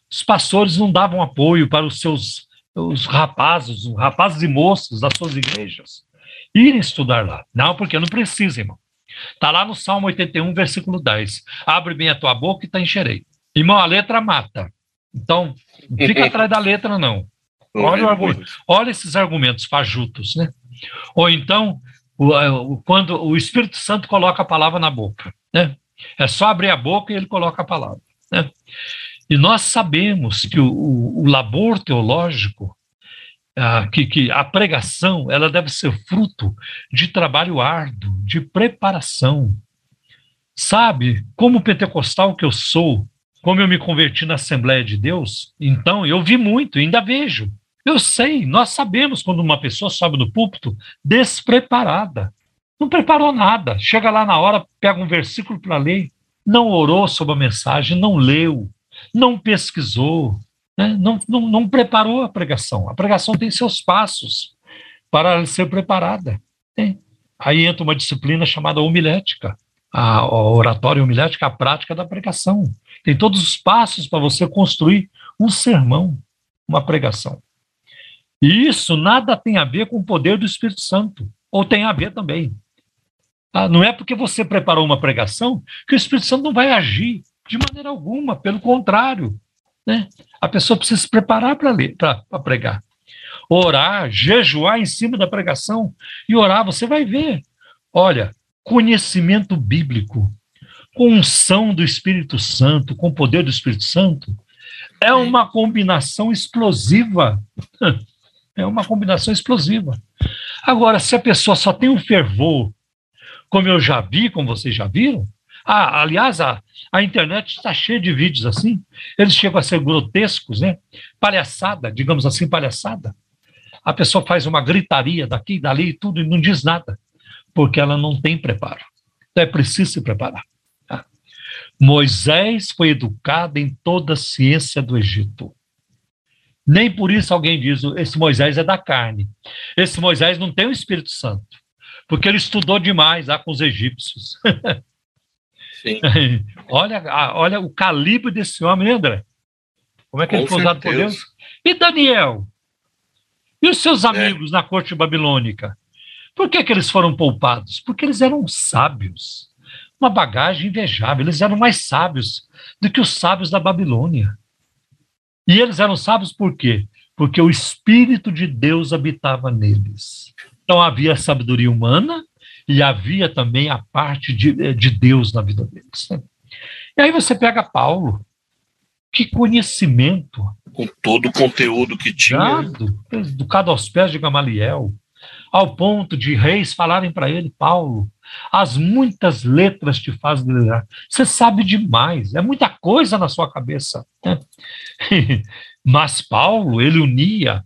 Os pastores não davam apoio para os seus os rapazes, os rapazes e moças das suas igrejas irem estudar lá. Não, porque não precisa, irmão. Está lá no Salmo 81, versículo 10. Abre bem a tua boca e te encherei. Irmão, a letra mata. Então, fica atrás da letra, não. Olha, o olha esses argumentos fajutos, né? Ou então, o, quando o Espírito Santo coloca a palavra na boca, né? É só abrir a boca e ele coloca a palavra, né? E nós sabemos que o, o, o labor teológico, ah, que, que a pregação, ela deve ser fruto de trabalho árduo, de preparação. Sabe, como pentecostal que eu sou, como eu me converti na Assembleia de Deus, então eu vi muito, ainda vejo. Eu sei, nós sabemos quando uma pessoa sobe no púlpito despreparada. Não preparou nada. Chega lá na hora, pega um versículo para ler, não orou sobre a mensagem, não leu, não pesquisou, né? não, não, não preparou a pregação. A pregação tem seus passos para ser preparada. Né? Aí entra uma disciplina chamada homilética, a oratória homilética, a prática da pregação. Tem todos os passos para você construir um sermão, uma pregação. E isso nada tem a ver com o poder do Espírito Santo, ou tem a ver também. Tá? Não é porque você preparou uma pregação que o Espírito Santo não vai agir de maneira alguma, pelo contrário. Né? A pessoa precisa se preparar para pregar. Orar, jejuar em cima da pregação e orar, você vai ver. Olha, conhecimento bíblico, com unção do Espírito Santo, com o poder do Espírito Santo, é uma combinação explosiva. É uma combinação explosiva. Agora, se a pessoa só tem um fervor, como eu já vi, como vocês já viram, ah, aliás, a, a internet está cheia de vídeos assim, eles chegam a ser grotescos, né? Palhaçada, digamos assim, palhaçada. A pessoa faz uma gritaria daqui, dali e tudo e não diz nada, porque ela não tem preparo. Então é preciso se preparar. Moisés foi educado em toda a ciência do Egito. Nem por isso alguém diz, esse Moisés é da carne. Esse Moisés não tem o Espírito Santo, porque ele estudou demais lá com os egípcios. Sim. olha, olha o calibre desse homem, André? Como é que Com ele foi usado por. Deus? E Daniel? E os seus É. amigos na corte babilônica? Por que, que eles foram poupados? Porque eles eram sábios. Uma bagagem invejável. Eles eram mais sábios do que os sábios da Babilônia. E eles eram sábios por quê? Porque o Espírito de Deus habitava neles. Então havia sabedoria humana e havia também a parte de, de Deus na vida deles. né? E aí você pega Paulo. Que conhecimento Com todo o conteúdo que tinha. dado, educado aos pés de Gamaliel, ao ponto de reis falarem para ele, Paulo, as muitas letras te fazem delirarVocê sabe demais, é muita coisa na sua cabeça. né? Mas Paulo, ele unia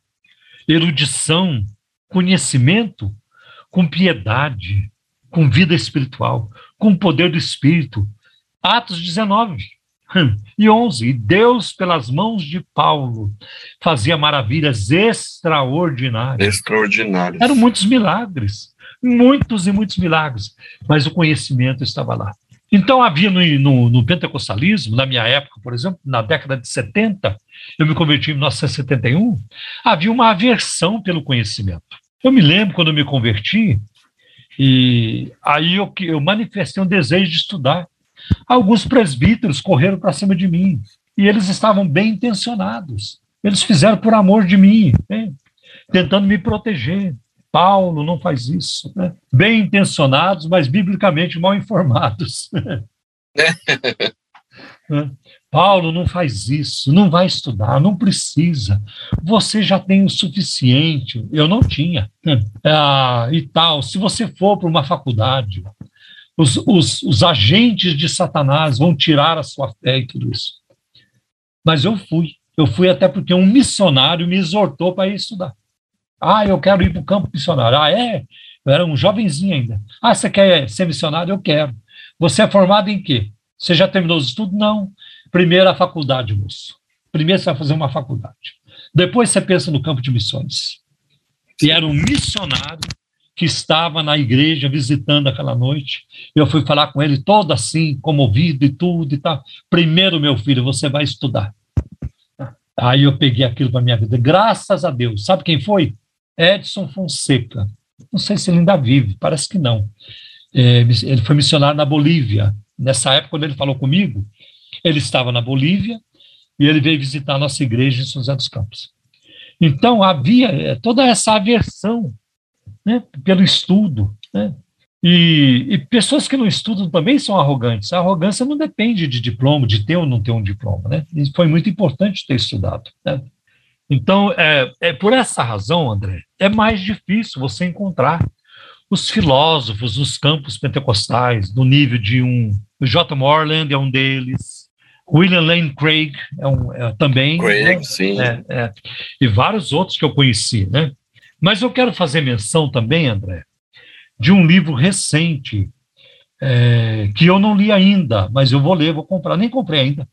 erudição, conhecimento com piedade, com vida espiritual, com o poder do Espírito. Atos 19 e 11. E Deus, pelas mãos de Paulo, fazia maravilhas extraordinárias. Extraordinário. Eram muitos milagres, muitos e muitos milagres, mas o conhecimento estava lá. Então havia no, no, no pentecostalismo, na minha época, por exemplo, na década de 70, eu me converti em 1971, havia uma aversão pelo conhecimento. Eu me lembro quando eu me converti, e aí eu, eu manifestei um desejo de estudar. Alguns presbíteros correram para cima de mim, e eles estavam bem intencionados. Eles fizeram por amor de mim, tentando me proteger. Paulo não faz isso. né? Bem intencionados, mas biblicamente mal informados. Né? Paulo não faz isso, não vai estudar, não precisa. Você já tem o suficiente. Eu não tinha. Ah, e tal. Se você for para uma faculdade, os, os, os agentes de Satanás vão tirar a sua fé e tudo isso. Mas eu fui. Eu fui até porque um missionário me exortou para ir estudar. Ah, eu quero ir para o campo missionário. Ah, é? Eu era um jovenzinho ainda. Ah, você quer ser missionário? Eu quero. Você é formado em quê? Você já terminou os estudos? Não. Primeiro a faculdade, moço. Primeiro você vai fazer uma faculdade. Depois você pensa no campo de missões. E era um missionário que estava na igreja visitando aquela noite. Eu fui falar com ele todo assim, comovido e tudo e tal. Primeiro, meu filho, você vai estudar. Aí eu peguei aquilo para minha vida. Graças a Deus. Sabe quem foi? Edson Fonseca. Não sei se ele ainda vive, parece que não. É, ele foi missionário na Bolívia. Nessa época, quando ele falou comigo, ele estava na Bolívia e ele veio visitar a nossa igreja em São José dos Campos. Então, havia é, toda essa aversão né, pelo estudo. Né? E, e, pessoas que não estudam também são arrogantes. A arrogância não depende de diploma, de ter ou não ter um diploma. Né? E foi muito importante ter estudado. Né? Então, é, é por essa razão, André, é mais difícil você encontrar os filósofos nos campos pentecostais, do nível de um. O J. Morland é um deles, William Lane Craig é, um, é também. Craig, né? sim. É, é, e vários outros que eu conheci, né? Mas eu quero fazer menção também, André, de um livro recente, é, que eu não li ainda, mas eu vou ler, vou comprar. Nem comprei ainda,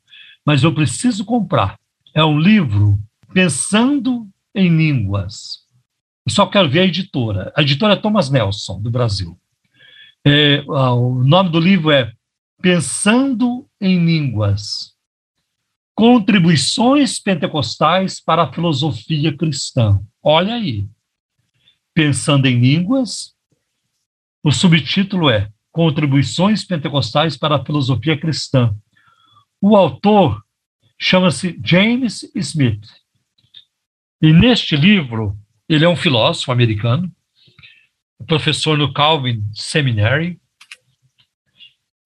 mas eu preciso comprar. É um livro Pensando em Línguas. Eu só quero ver a editora. A editora é Thomas Nelson, do Brasil. É, o nome do livro é Pensando em Línguas. Contribuições pentecostais para a filosofia cristã. Olha aí. Pensando em Línguas. O subtítulo é Contribuições pentecostais para a filosofia cristã. O autor chama-se James Smith. E neste livro, ele é um filósofo americano, professor no Calvin Seminary.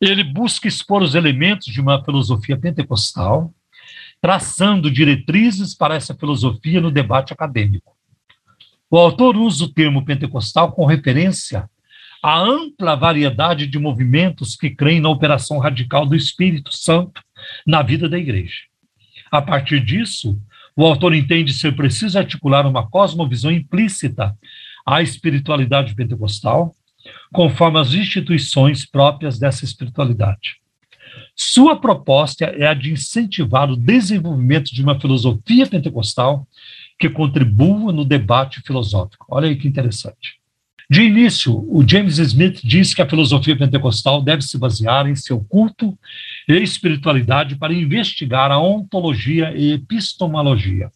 Ele busca expor os elementos de uma filosofia pentecostal, traçando diretrizes para essa filosofia no debate acadêmico. O autor usa o termo pentecostal com referência à ampla variedade de movimentos que creem na operação radical do Espírito Santo na vida da igreja. A partir disso, o autor entende ser preciso articular uma cosmovisão implícita à espiritualidade pentecostal, conforme as instituições próprias dessa espiritualidade. Sua proposta é a de incentivar o desenvolvimento de uma filosofia pentecostal que contribua no debate filosófico. Olha aí que interessante. De início, o James Smith diz que a filosofia pentecostal deve se basear em seu culto e espiritualidade para investigar a ontologia e epistemologia.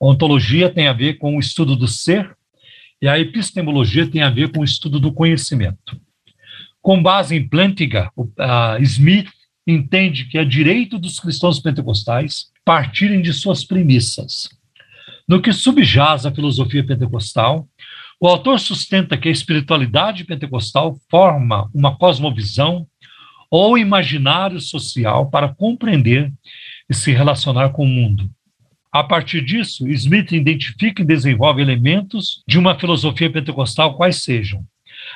Ontologia tem a ver com o estudo do ser e a epistemologia tem a ver com o estudo do conhecimento. Com base em Plantinga, Smith entende que é direito dos cristãos pentecostais partirem de suas premissas. No que subjaz a filosofia pentecostal, o autor sustenta que a espiritualidade pentecostal forma uma cosmovisão ou imaginário social para compreender e se relacionar com o mundo. A partir disso, Smith identifica e desenvolve elementos de uma filosofia pentecostal quais sejam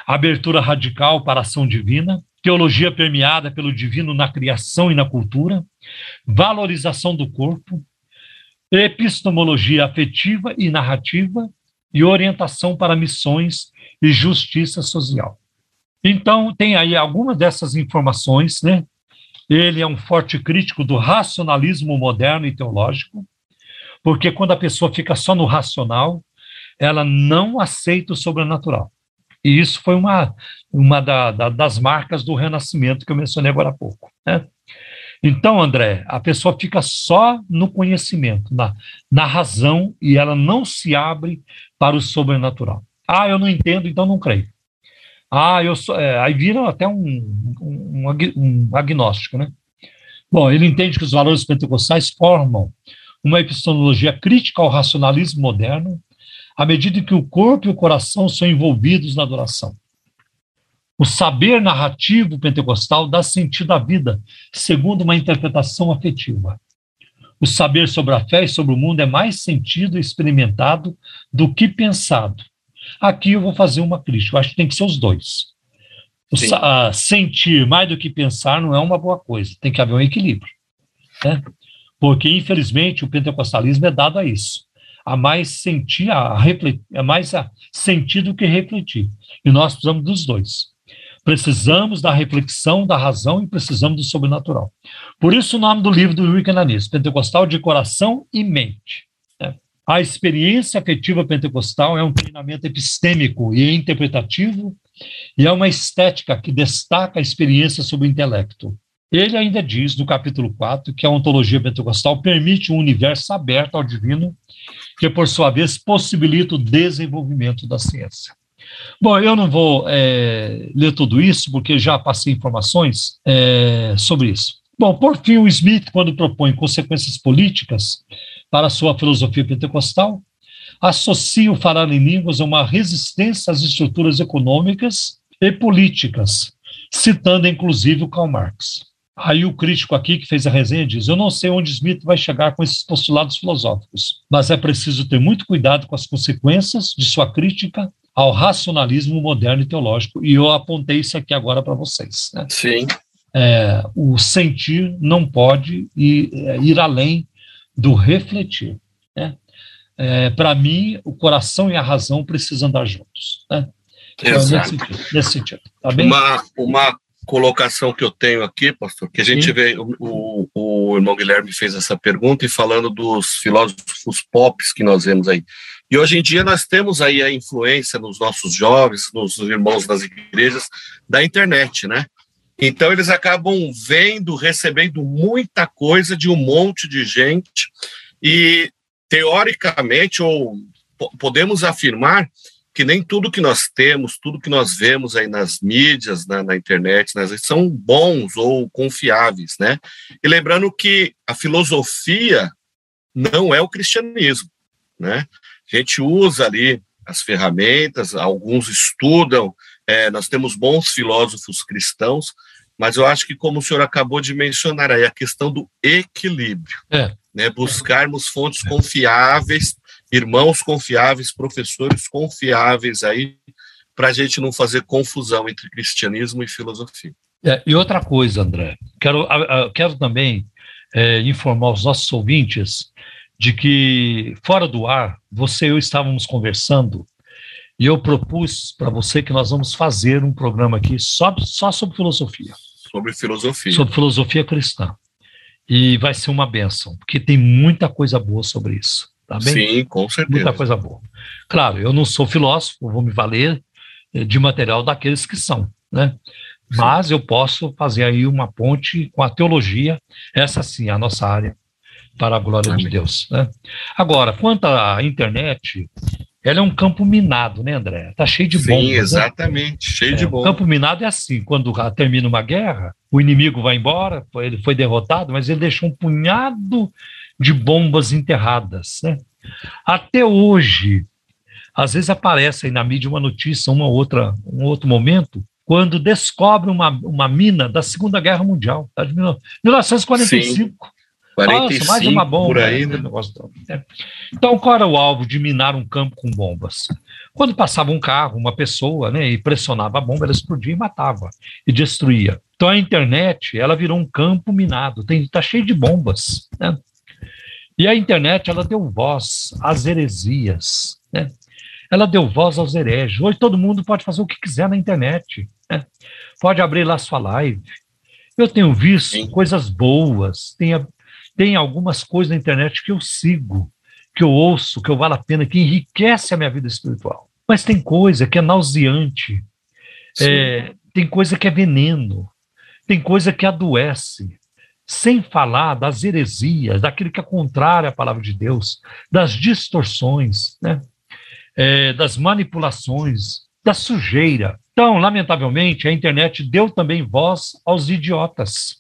abertura radical para a ação divina, teologia permeada pelo divino na criação e na cultura, valorização do corpo, epistemologia afetiva e narrativa e orientação para missões e justiça social. Então, tem aí algumas dessas informações, né? Ele é um forte crítico do racionalismo moderno e teológico, porque quando a pessoa fica só no racional, ela não aceita o sobrenatural. E isso foi uma, uma da, da, das marcas do renascimento que eu mencionei agora há pouco. Né? Então, André, a pessoa fica só no conhecimento, na, na razão, e ela não se abre para o sobrenatural. Ah, eu não entendo, então não creio. Ah, eu sou. É, aí vira até um, um, um, agnóstico, né? Bom, ele entende que os valores pentecostais formam uma epistemologia crítica ao racionalismo moderno, à medida que o corpo e o coração são envolvidos na adoração. O saber narrativo pentecostal dá sentido à vida, segundo uma interpretação afetiva. O saber sobre a fé e sobre o mundo é mais sentido e experimentado do que pensado. Aqui eu vou fazer uma crítica, eu acho que tem que ser os dois. O sentir mais do que pensar não é uma boa coisa, tem que haver um equilíbrio. Né? Porque, infelizmente, o pentecostalismo é dado a isso. A mais sentir, a refletir, é mais a sentir do que refletir. E nós precisamos dos dois. Precisamos da reflexão, da razão e precisamos do sobrenatural. Por isso o nome do livro do Ananis, Pentecostal de Coração e Mente. Né? A experiência afetiva pentecostal é um treinamento epistêmico e interpretativo e é uma estética que destaca a experiência sobre o intelecto. Ele ainda diz, no capítulo 4, que a ontologia pentecostal permite um universo aberto ao divino, que, por sua vez, possibilita o desenvolvimento da ciência. Bom, eu não vou é, ler tudo isso, porque já passei informações é, sobre isso. Bom, por fim, o Smith, quando propõe consequências políticas para a sua filosofia pentecostal, associa o falar em línguas a uma resistência às estruturas econômicas e políticas, citando inclusive o Karl Marx. Aí o crítico aqui que fez a resenha diz: Eu não sei onde Smith vai chegar com esses postulados filosóficos, mas é preciso ter muito cuidado com as consequências de sua crítica ao racionalismo moderno e teológico. E eu apontei isso aqui agora para vocês. Né? Sim. É, o sentir não pode ir, é, ir além do refletir. Né? É, para mim, o coração e a razão precisam andar juntos. Né? Então, nesse sentido, nesse sentido. Tá bem? Uma, uma colocação que eu tenho aqui, pastor, que a gente Sim. vê, o, o, o irmão Guilherme fez essa pergunta e falando dos filósofos pops que nós vemos aí. E hoje em dia nós temos aí a influência nos nossos jovens, nos irmãos das igrejas, da internet, né? Então eles acabam vendo, recebendo muita coisa de um monte de gente e teoricamente ou po- podemos afirmar que nem tudo que nós temos, tudo que nós vemos aí nas mídias, na, na internet, redes, são bons ou confiáveis, né? E lembrando que a filosofia não é o cristianismo, né? A gente usa ali as ferramentas, alguns estudam, é, nós temos bons filósofos cristãos, mas eu acho que, como o senhor acabou de mencionar aí, a questão do equilíbrio, É. né? Buscarmos fontes confiáveis, irmãos confiáveis, professores confiáveis aí, para a gente não fazer confusão entre cristianismo e filosofia. É, e outra coisa, André, quero, quero também é, informar os nossos ouvintes de que, fora do ar, você e eu estávamos conversando e eu propus para você que nós vamos fazer um programa aqui só, só sobre filosofia, Sobre filosofia. sobre filosofia cristã. E vai ser uma benção, porque tem muita coisa boa sobre isso, tá bem? Sim, com certeza. Muita coisa boa. Claro, eu não sou filósofo, vou me valer eh, de material daqueles que são, né? Mas eu posso fazer aí uma ponte com a teologia, essa sim, é a nossa área, para a glória de Amém. Deus. Né? Agora, quanto à internet, ela é um campo minado, né, André? Está cheio de Sim, bombas. né? exatamente, cheio de É, o bom. campo minado é assim, quando termina uma guerra, o inimigo vai embora, ele foi derrotado, mas ele deixou um punhado de bombas enterradas. Né? Até hoje, às vezes aparece aí na mídia uma notícia, uma outra, um outro momento, quando descobre uma, uma mina da Segunda Guerra Mundial, tá? de 1945. Nossa, 45 mais uma bomba. por aí, né? né? Então, qual era o alvo de minar um campo com bombas? Quando passava um carro, uma pessoa, né, e pressionava a bomba, ela explodia e matava, e destruía. Então, a internet, ela virou um campo minado, tem, tá cheio de bombas, né? E a internet, ela deu voz às heresias, né? Ela deu voz aos hereges. Hoje todo mundo pode fazer o que quiser na internet, né? Pode abrir lá sua live. Eu tenho visto Sim. coisas boas, tem, a- tem algumas coisas na internet que eu sigo, que eu ouço, que eu vale a pena, que enriquece a minha vida espiritual. Mas tem coisa que é nauseante, é, tem coisa que é veneno, tem coisa que adoece. Sem falar das heresias, daquilo que é contrário à palavra de Deus, das distorções, né? É, das manipulações, da sujeira. Então, lamentavelmente, a internet deu também voz aos idiotas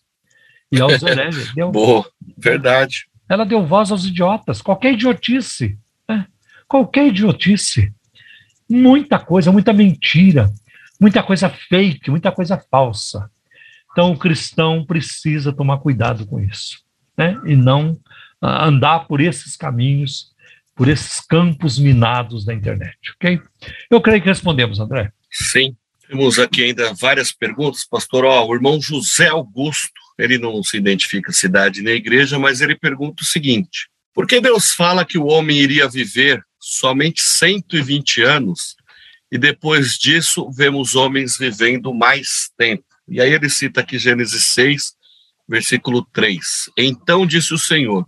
e aos hereges. Deu, Boa, verdade. ela deu voz aos idiotas, qualquer idiotice, né? qualquer idiotice. Muita coisa, muita mentira, muita coisa fake, muita coisa falsa. Então o cristão precisa tomar cuidado com isso, né? E não ah, andar por esses caminhos, por esses campos minados da internet, ok? Eu creio que respondemos, André. Sim. Temos aqui ainda várias perguntas, pastor. Ó, o irmão José Augusto, ele não se identifica cidade nem igreja, mas ele pergunta o seguinte: por que Deus fala que o homem iria viver somente 120 anos e depois disso vemos homens vivendo mais tempo? E aí ele cita aqui Gênesis 6, versículo 3. Então disse o Senhor: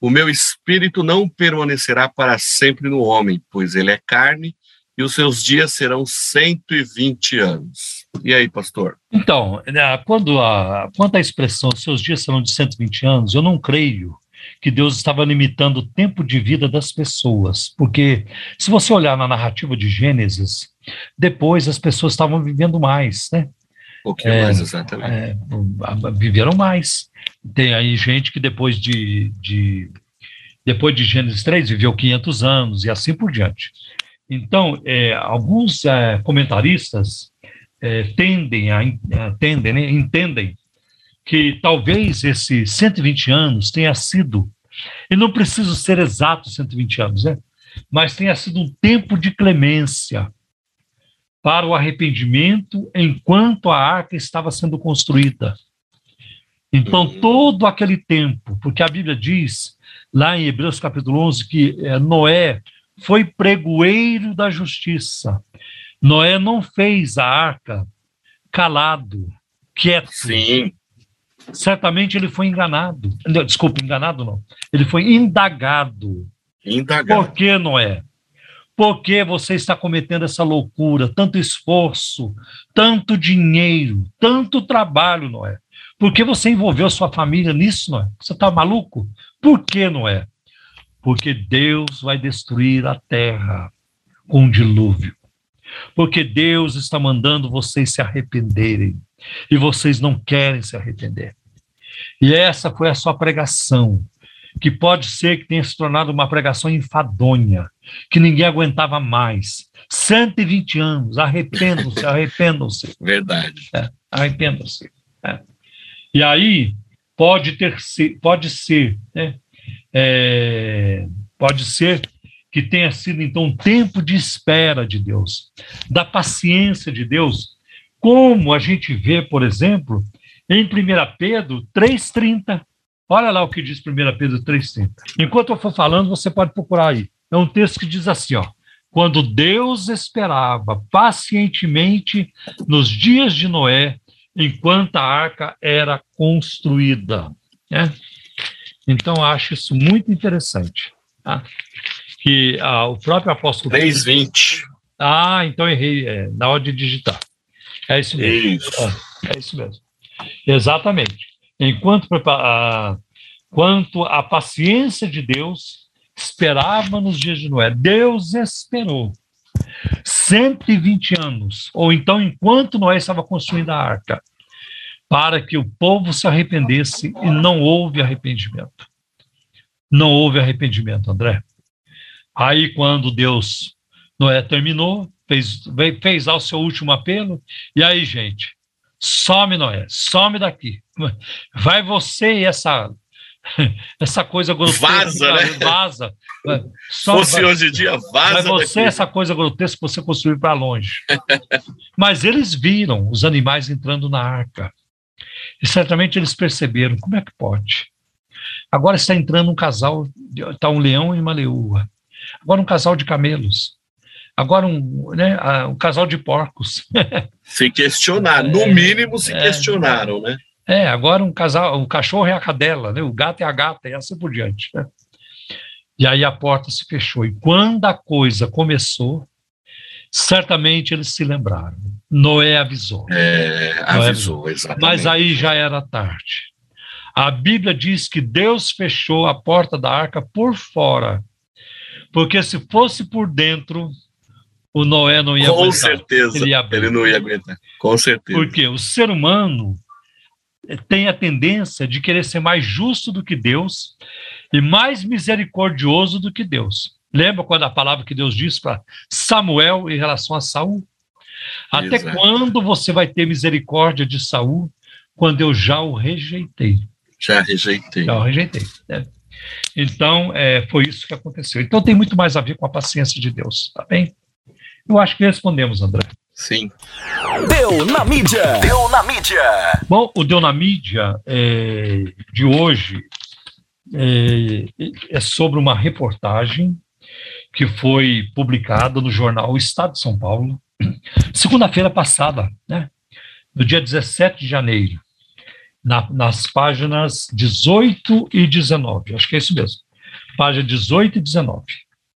O meu espírito não permanecerá para sempre no homem, pois ele é carne e os seus dias serão 120 anos. E aí, pastor? Então, né, quando a, quanto à expressão seus dias serão de 120 anos, eu não creio que Deus estava limitando o tempo de vida das pessoas, porque se você olhar na narrativa de Gênesis, depois as pessoas estavam vivendo mais, né? Um pouquinho É, mais exatamente. É, viveram mais. Tem aí gente que depois de, de depois de Gênesis 3 viveu 500 anos e assim por diante. Então, é, alguns é, comentaristas é, tendem a, a tendem, né, entendem que talvez esses 120 anos tenha sido, e não preciso ser exato 120 anos, né? mas tenha sido um tempo de clemência para o arrependimento enquanto a arca estava sendo construída. Então, todo aquele tempo, porque a Bíblia diz, lá em Hebreus capítulo 11, que é, Noé foi pregoeiro da justiça. Noé não fez a arca calado, quieto. Sim. Certamente ele foi enganado. Desculpa, enganado não. Ele foi indagado. Indagar. Por que, Noé? Por que você está cometendo essa loucura? Tanto esforço, tanto dinheiro, tanto trabalho, Noé. Por que você envolveu sua família nisso, Noé? Você está maluco? Por que, Noé? Porque Deus vai destruir a terra com um dilúvio. Porque Deus está mandando vocês se arrependerem. E vocês não querem se arrepender. E essa foi a sua pregação que pode ser que tenha se tornado uma pregação enfadonha, que ninguém aguentava mais. 120 anos, arrependam-se, arrependam-se, Verdade. é, arrependam-se. é. E aí pode ter pode ser, né, é, pode ser que tenha sido então um tempo de espera de Deus, da paciência de Deus, como a gente vê, por exemplo, em 1 Pedro 3,30. Olha lá o que diz 1 Pedro 3,30. Enquanto eu for falando, você pode procurar aí. É um texto que diz assim: ó, quando Deus esperava pacientemente nos dias de Noé, enquanto a arca era construída. né? Então, acho isso muito interessante. tá? Que ah, o próprio apóstolo. 3,20. Ah, então errei é, na hora de digitar. É isso mesmo. Isso. É isso mesmo. Exatamente. Enquanto prepa- a, quanto a paciência de Deus esperava nos dias de Noé. Deus esperou 120 anos, ou então enquanto Noé estava construindo a arca, para que o povo se arrependesse e não houve arrependimento. Não houve arrependimento, André. Aí quando Deus, Noé terminou, fez, fez lá o seu último apelo, e aí, gente, some Noé, some daqui. Vai você e essa essa coisa grotesca. Vaza, né? Vaza. Fosse vai- hoje em dia, Vai vaza você, daqui. essa coisa grotesca que você construiu para longe. Mas eles viram os animais entrando na arca. E certamente eles perceberam, como é que pode? Agora está entrando um casal, está um leão e uma leoa. Agora um casal de camelos. Agora um, né, um casal de porcos. Se questionar. No mínimo, se É. questionaram, né? É, agora um casal, o cachorro é a cadela, né? o gato é a gata, e assim por diante. né? E aí a porta se fechou. E quando a coisa começou, certamente eles se lembraram. Noé avisou. É, avisou, exatamente. Mas aí já era tarde. A Bíblia diz que Deus fechou a porta da arca por fora, porque se fosse por dentro, o Noé não ia Com aguentar. certeza. Ele. Ele não ia aguentar. Com certeza. Porque o ser humano tem a tendência de querer ser mais justo do que Deus e mais misericordioso do que Deus. Lembra quando a palavra que Deus disse para Samuel em relação a Saul? Até Exato. quando você vai ter misericórdia de Saul quando eu já o rejeitei? Já rejeitei. Já o rejeitei. né? Então, é, foi isso que aconteceu. Então, tem muito mais a ver com a paciência de Deus, tá bem? Eu acho que respondemos, André. Sim. Deu na mídia. Deu na mídia. Bom, o Deu na Mídia é, de hoje é, é sobre uma reportagem que foi publicada no jornal O Estado de São Paulo, segunda-feira passada, né? no dia 17 de janeiro, na- nas páginas 18 e 19, acho que é isso mesmo, página 18 e 19.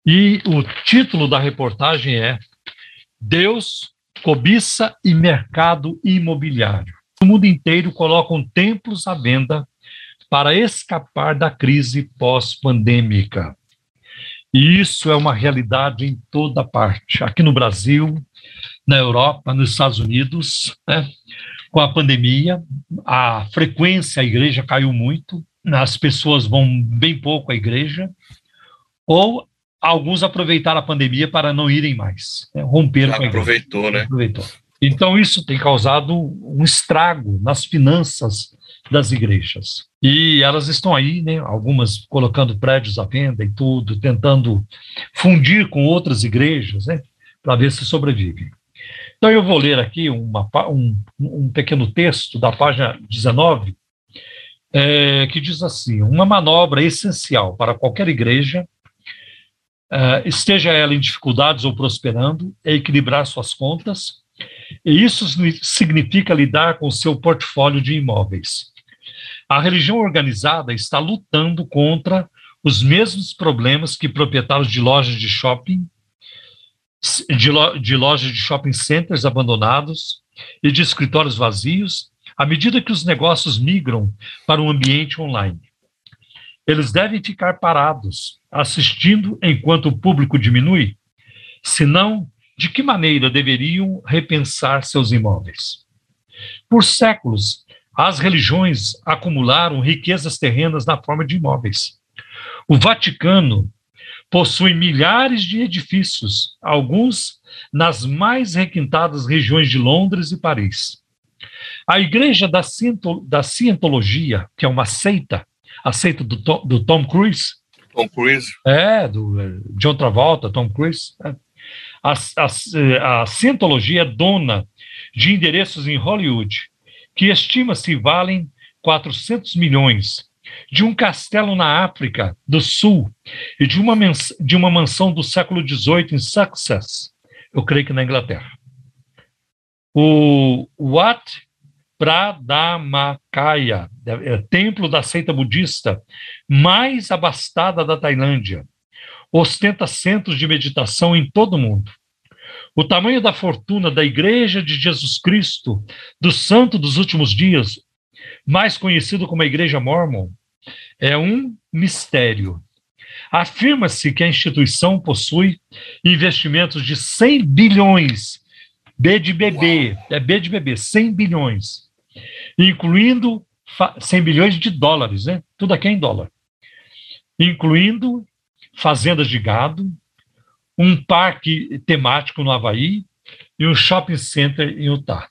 E o título da reportagem é Deus, cobiça e mercado imobiliário. No mundo inteiro colocam templos à venda para escapar da crise pós-pandêmica. E isso é uma realidade em toda parte. Aqui no Brasil, na Europa, nos Estados Unidos, né? com a pandemia, a frequência à igreja caiu muito, as pessoas vão bem pouco à igreja, ou alguns aproveitaram a pandemia para não irem mais, né? romperam com a igreja. aproveitou, né? Aproveitou. Então, isso tem causado um estrago nas finanças das igrejas. E elas estão aí, né, algumas colocando prédios à venda e tudo, tentando fundir com outras igrejas, né, para ver se sobrevivem. Então, eu vou ler aqui uma, um, um pequeno texto da página 19, é, que diz assim: uma manobra essencial para qualquer igreja, é, esteja ela em dificuldades ou prosperando, é equilibrar suas contas, e isso significa lidar com o seu portfólio de imóveis. A religião organizada está lutando contra os mesmos problemas que proprietários de lojas de shopping, de, lo, de lojas de shopping centers abandonados e de escritórios vazios, à medida que os negócios migram para um ambiente online. Eles devem ficar parados, assistindo enquanto o público diminui, senão, de que maneira deveriam repensar seus imóveis? Por séculos, as religiões acumularam riquezas terrenas na forma de imóveis. O Vaticano possui milhares de edifícios, alguns nas mais requintadas regiões de Londres e Paris. A Igreja da, Cientologia, que é uma seita, a seita do Tom, do Tom Cruise. Tom Cruise. É, do eh, John Travolta, Tom Cruise. É. A, a, a Cientologia é dona de endereços em Hollywood, que estima-se valem 400 milhões, de um castelo na África do Sul e de uma, de uma mansão do século XVIII em Sussex, eu creio que na Inglaterra. O Wat Pradhammakaya, é, templo da seita budista mais abastada da Tailândia, ostenta centros de meditação em todo o mundo. O tamanho da fortuna da Igreja de Jesus Cristo, do Santo dos Últimos Dias, mais conhecido como a Igreja Mormon, é um mistério. Afirma-se que a instituição possui investimentos de 100 bilhões, B de bebê, é B de bebê, 100 bilhões, incluindo 100 bilhões de dólares, né? Tudo aqui é em dólar. Incluindo fazendas de gado, um parque temático no Havaí e um shopping center em Utah.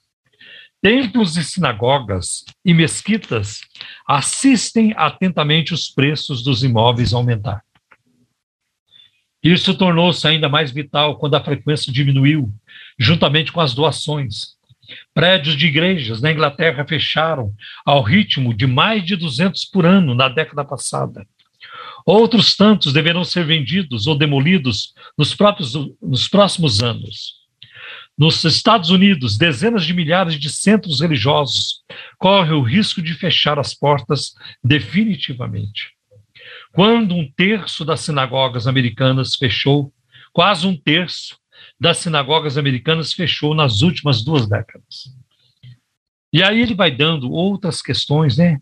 Templos e sinagogas e mesquitas assistem atentamente os preços dos imóveis aumentar. Isso tornou-se ainda mais vital quando a frequência diminuiu, juntamente com as doações. Prédios de igrejas na Inglaterra fecharam ao ritmo de mais de 200 por ano na década passada. Outros tantos deverão ser vendidos ou demolidos nos, próprios, nos próximos anos. Nos Estados Unidos, dezenas de milhares de centros religiosos correm o risco de fechar as portas definitivamente. Quando um terço das sinagogas americanas fechou, quase um terço das sinagogas americanas fechou nas últimas duas décadas. E aí ele vai dando outras questões, né?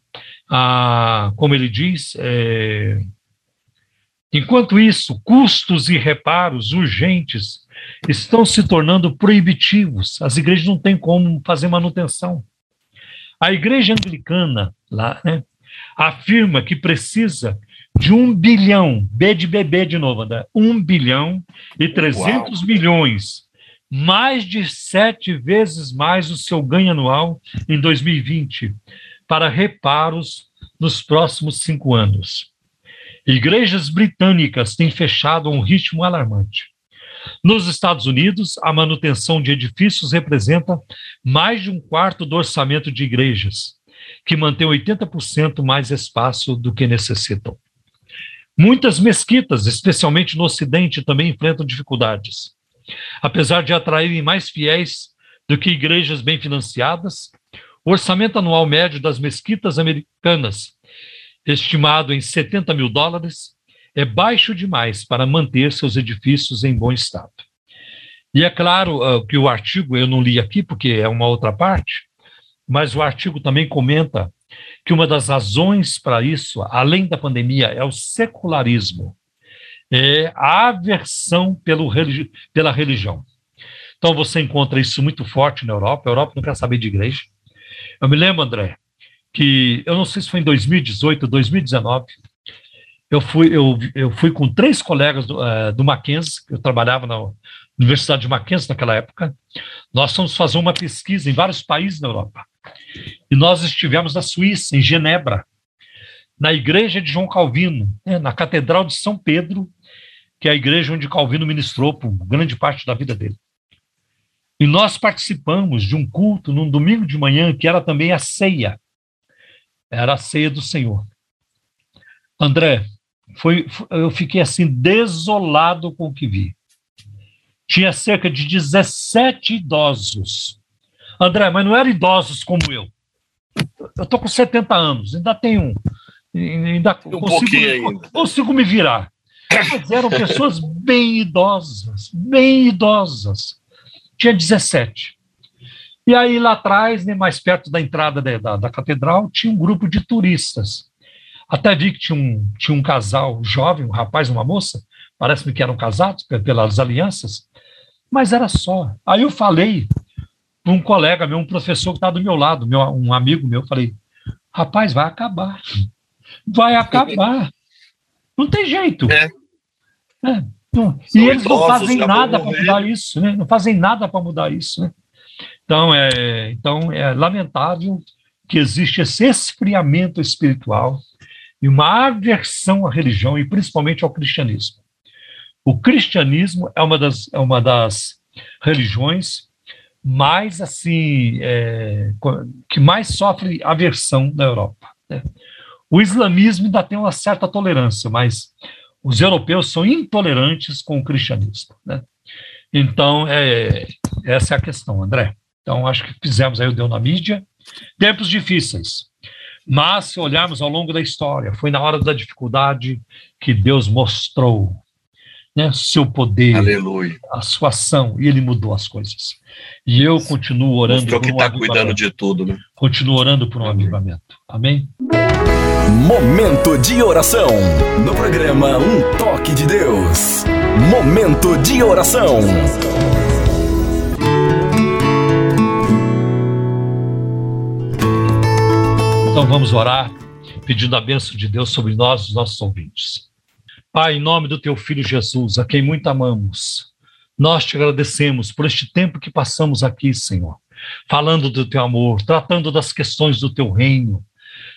Ah, como ele diz, é, Enquanto isso, custos e reparos urgentes estão se tornando proibitivos. As igrejas não têm como fazer manutenção. A igreja anglicana lá né, afirma que precisa de um bilhão, B de bebê de novo, André, um bilhão e 300 Uau. milhões, mais de sete vezes mais o seu ganho anual em 2020, para reparos nos próximos cinco anos. Igrejas britânicas têm fechado a um ritmo alarmante. Nos Estados Unidos, a manutenção de edifícios representa mais de um quarto do orçamento de igrejas, que mantém 80% mais espaço do que necessitam. Muitas mesquitas, especialmente no Ocidente, também enfrentam dificuldades. Apesar de atraírem mais fiéis do que igrejas bem financiadas, o orçamento anual médio das mesquitas americanas estimado em 70 mil dólares, é baixo demais para manter seus edifícios em bom estado. E é claro uh, que o artigo, eu não li aqui porque é uma outra parte, mas o artigo também comenta que uma das razões para isso, além da pandemia, é o secularismo, é a aversão pelo, pela religião. Então você encontra isso muito forte na Europa, a Europa não quer saber de igreja. Eu me lembro, André, que eu não sei se foi em 2018, 2019, eu fui, eu, eu fui com três colegas do, uh, do Mackenzie, eu trabalhava no, Universidade de Mackenzie naquela época, nós fomos fazer uma pesquisa em vários países da Europa. E nós estivemos na Suíça, em Genebra, na igreja de João Calvino, né, na Catedral de São Pedro, que é a igreja onde Calvino ministrou por grande parte da vida dele. E nós participamos de um culto num domingo de manhã, que era também a ceia. Era a ceia do Senhor. André, foi, eu fiquei assim desolado com o que vi. Tinha cerca de 17 idosos. André, mas não eram idosos como eu. Eu estou com 70 anos, ainda tenho. Ainda Um consigo, pouquinho ainda. consigo me virar. Mas eram pessoas bem idosas, bem idosas. Tinha 17. E aí, lá atrás, né, mais perto da entrada da, da, da catedral, tinha um grupo de turistas. Até vi que tinha um, tinha um casal jovem, um rapaz e uma moça, parece-me que eram casados pe- pelas alianças, mas era só. Aí eu falei para um colega meu, um professor que está do meu lado, meu, um amigo meu, falei, rapaz, vai acabar. Vai acabar. Não tem jeito. É. É, não. E eles não fazem nada para mudar isso, né? Não fazem nada para mudar isso, né? Então é, então é lamentável que existe esse esfriamento espiritual e uma aversão à religião e principalmente ao cristianismo. O cristianismo é uma das, é uma das religiões mais assim é, que mais sofre aversão na Europa. né? O islamismo ainda tem uma certa tolerância, mas os europeus são intolerantes com o cristianismo. Né? Então, é, essa é a questão, André. Então, acho que fizemos aí o Deu na Mídia. Tempos difíceis. Mas, se olharmos ao longo da história, foi na hora da dificuldade que Deus mostrou né, seu poder, Aleluia. a sua ação, e ele mudou as coisas. E eu continuo orando Mostrou por que um está cuidando avivamento. de tudo, né? Continuo orando por um avivamento. Amém? Momento de oração. No programa Um Toque de Deus. Momento de oração. Então vamos orar, pedindo a bênção de Deus sobre nós os nossos ouvintes. Pai, em nome do teu filho Jesus, a quem muito amamos, nós te agradecemos por este tempo que passamos aqui, Senhor, falando do teu amor, tratando das questões do teu reino,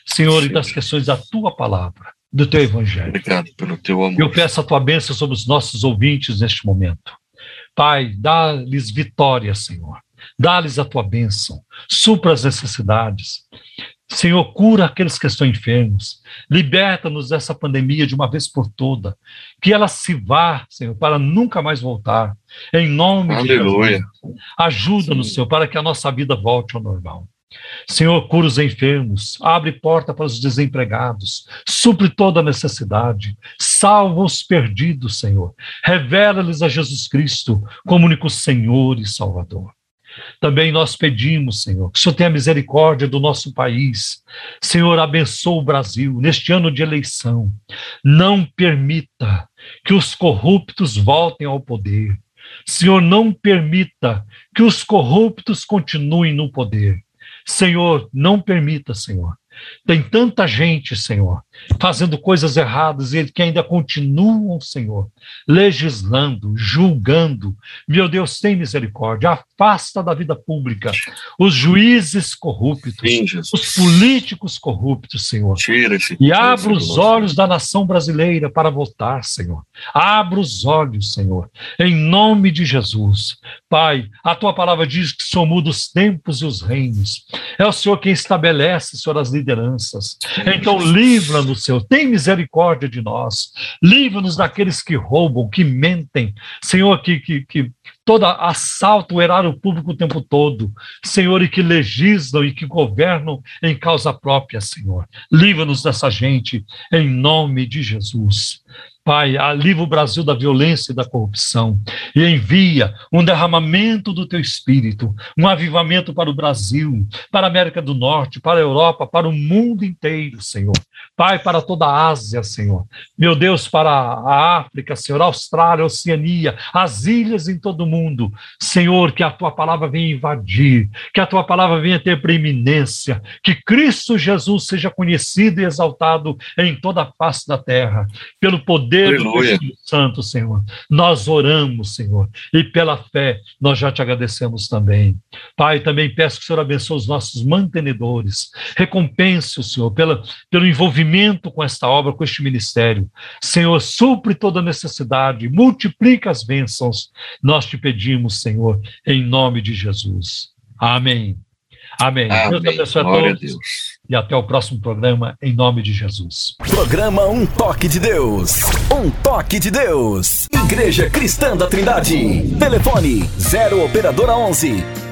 Senhor, e das questões da tua palavra, do teu evangelho. Obrigado pelo teu amor. Eu peço a tua bênção sobre os nossos ouvintes neste momento. Pai, dá-lhes vitória, Senhor. Dá-lhes a tua bênção. Supra as necessidades. Senhor, cura aqueles que estão enfermos. Liberta-nos dessa pandemia de uma vez por toda. Que ela se vá, Senhor, para nunca mais voltar. Em nome Aleluia. de Jesus. Ajuda-nos, Senhor, para que a nossa vida volte ao normal. Senhor, cura os enfermos, abre porta para os desempregados, supre toda a necessidade, salva os perdidos, Senhor. Revela-lhes a Jesus Cristo como único Senhor e Salvador. Também nós pedimos, Senhor, que o Senhor tenha misericórdia do nosso país. Senhor, abençoa o Brasil neste ano de eleição. Não permita que os corruptos voltem ao poder. Senhor, não permita que os corruptos continuem no poder. Senhor, não permita, Senhor. Tem tanta gente, Senhor, fazendo coisas erradas e que ainda continuam, Senhor, legislando, julgando. Meu Deus, tem misericórdia. Afasta da vida pública os juízes corruptos, Sim, os políticos corruptos, Senhor. Tira E abra os olhos da nação brasileira para votar, Senhor. Abra os olhos, Senhor, em nome de Jesus. Pai, a tua palavra diz que o Senhor muda os tempos e os reinos. É o Senhor quem estabelece, Senhor, as lideranças. Então, livra-nos, Senhor. Tem misericórdia de nós. Livra-nos daqueles que roubam, que mentem. Senhor, que, que, que toda assalto o erário público o tempo todo. Senhor, e que legislam e que governam em causa própria, Senhor. Livra-nos dessa gente, em nome de Jesus. Pai, livra o Brasil da violência e da corrupção e envia um derramamento do teu espírito, um avivamento para o Brasil, para a América do Norte, para a Europa, para o mundo inteiro, Senhor. Pai, para toda a Ásia, Senhor. Meu Deus, para a África, Senhor, a Austrália, a Oceania, as ilhas em todo o mundo. Senhor, que a tua palavra venha invadir, que a tua palavra venha ter preeminência, que Cristo Jesus seja conhecido e exaltado em toda a face da terra, pelo poder poder do. Espírito Santo, Senhor. Nós oramos, Senhor, e pela fé nós já te agradecemos também. Pai, também peço que o Senhor abençoe os nossos mantenedores, recompense o Senhor pela, pelo envolvimento com esta obra, com este ministério. Senhor, supre toda necessidade, multiplica as bênçãos. Nós te pedimos, Senhor, em nome de Jesus. Amém. Amém. Deus Amém. abençoe a Glória a todos Deus. e até o próximo programa, em nome de Jesus. Programa Um Toque de Deus. Um Toque de Deus. Igreja Cristã da Trindade. Telefone 0 Operadora 11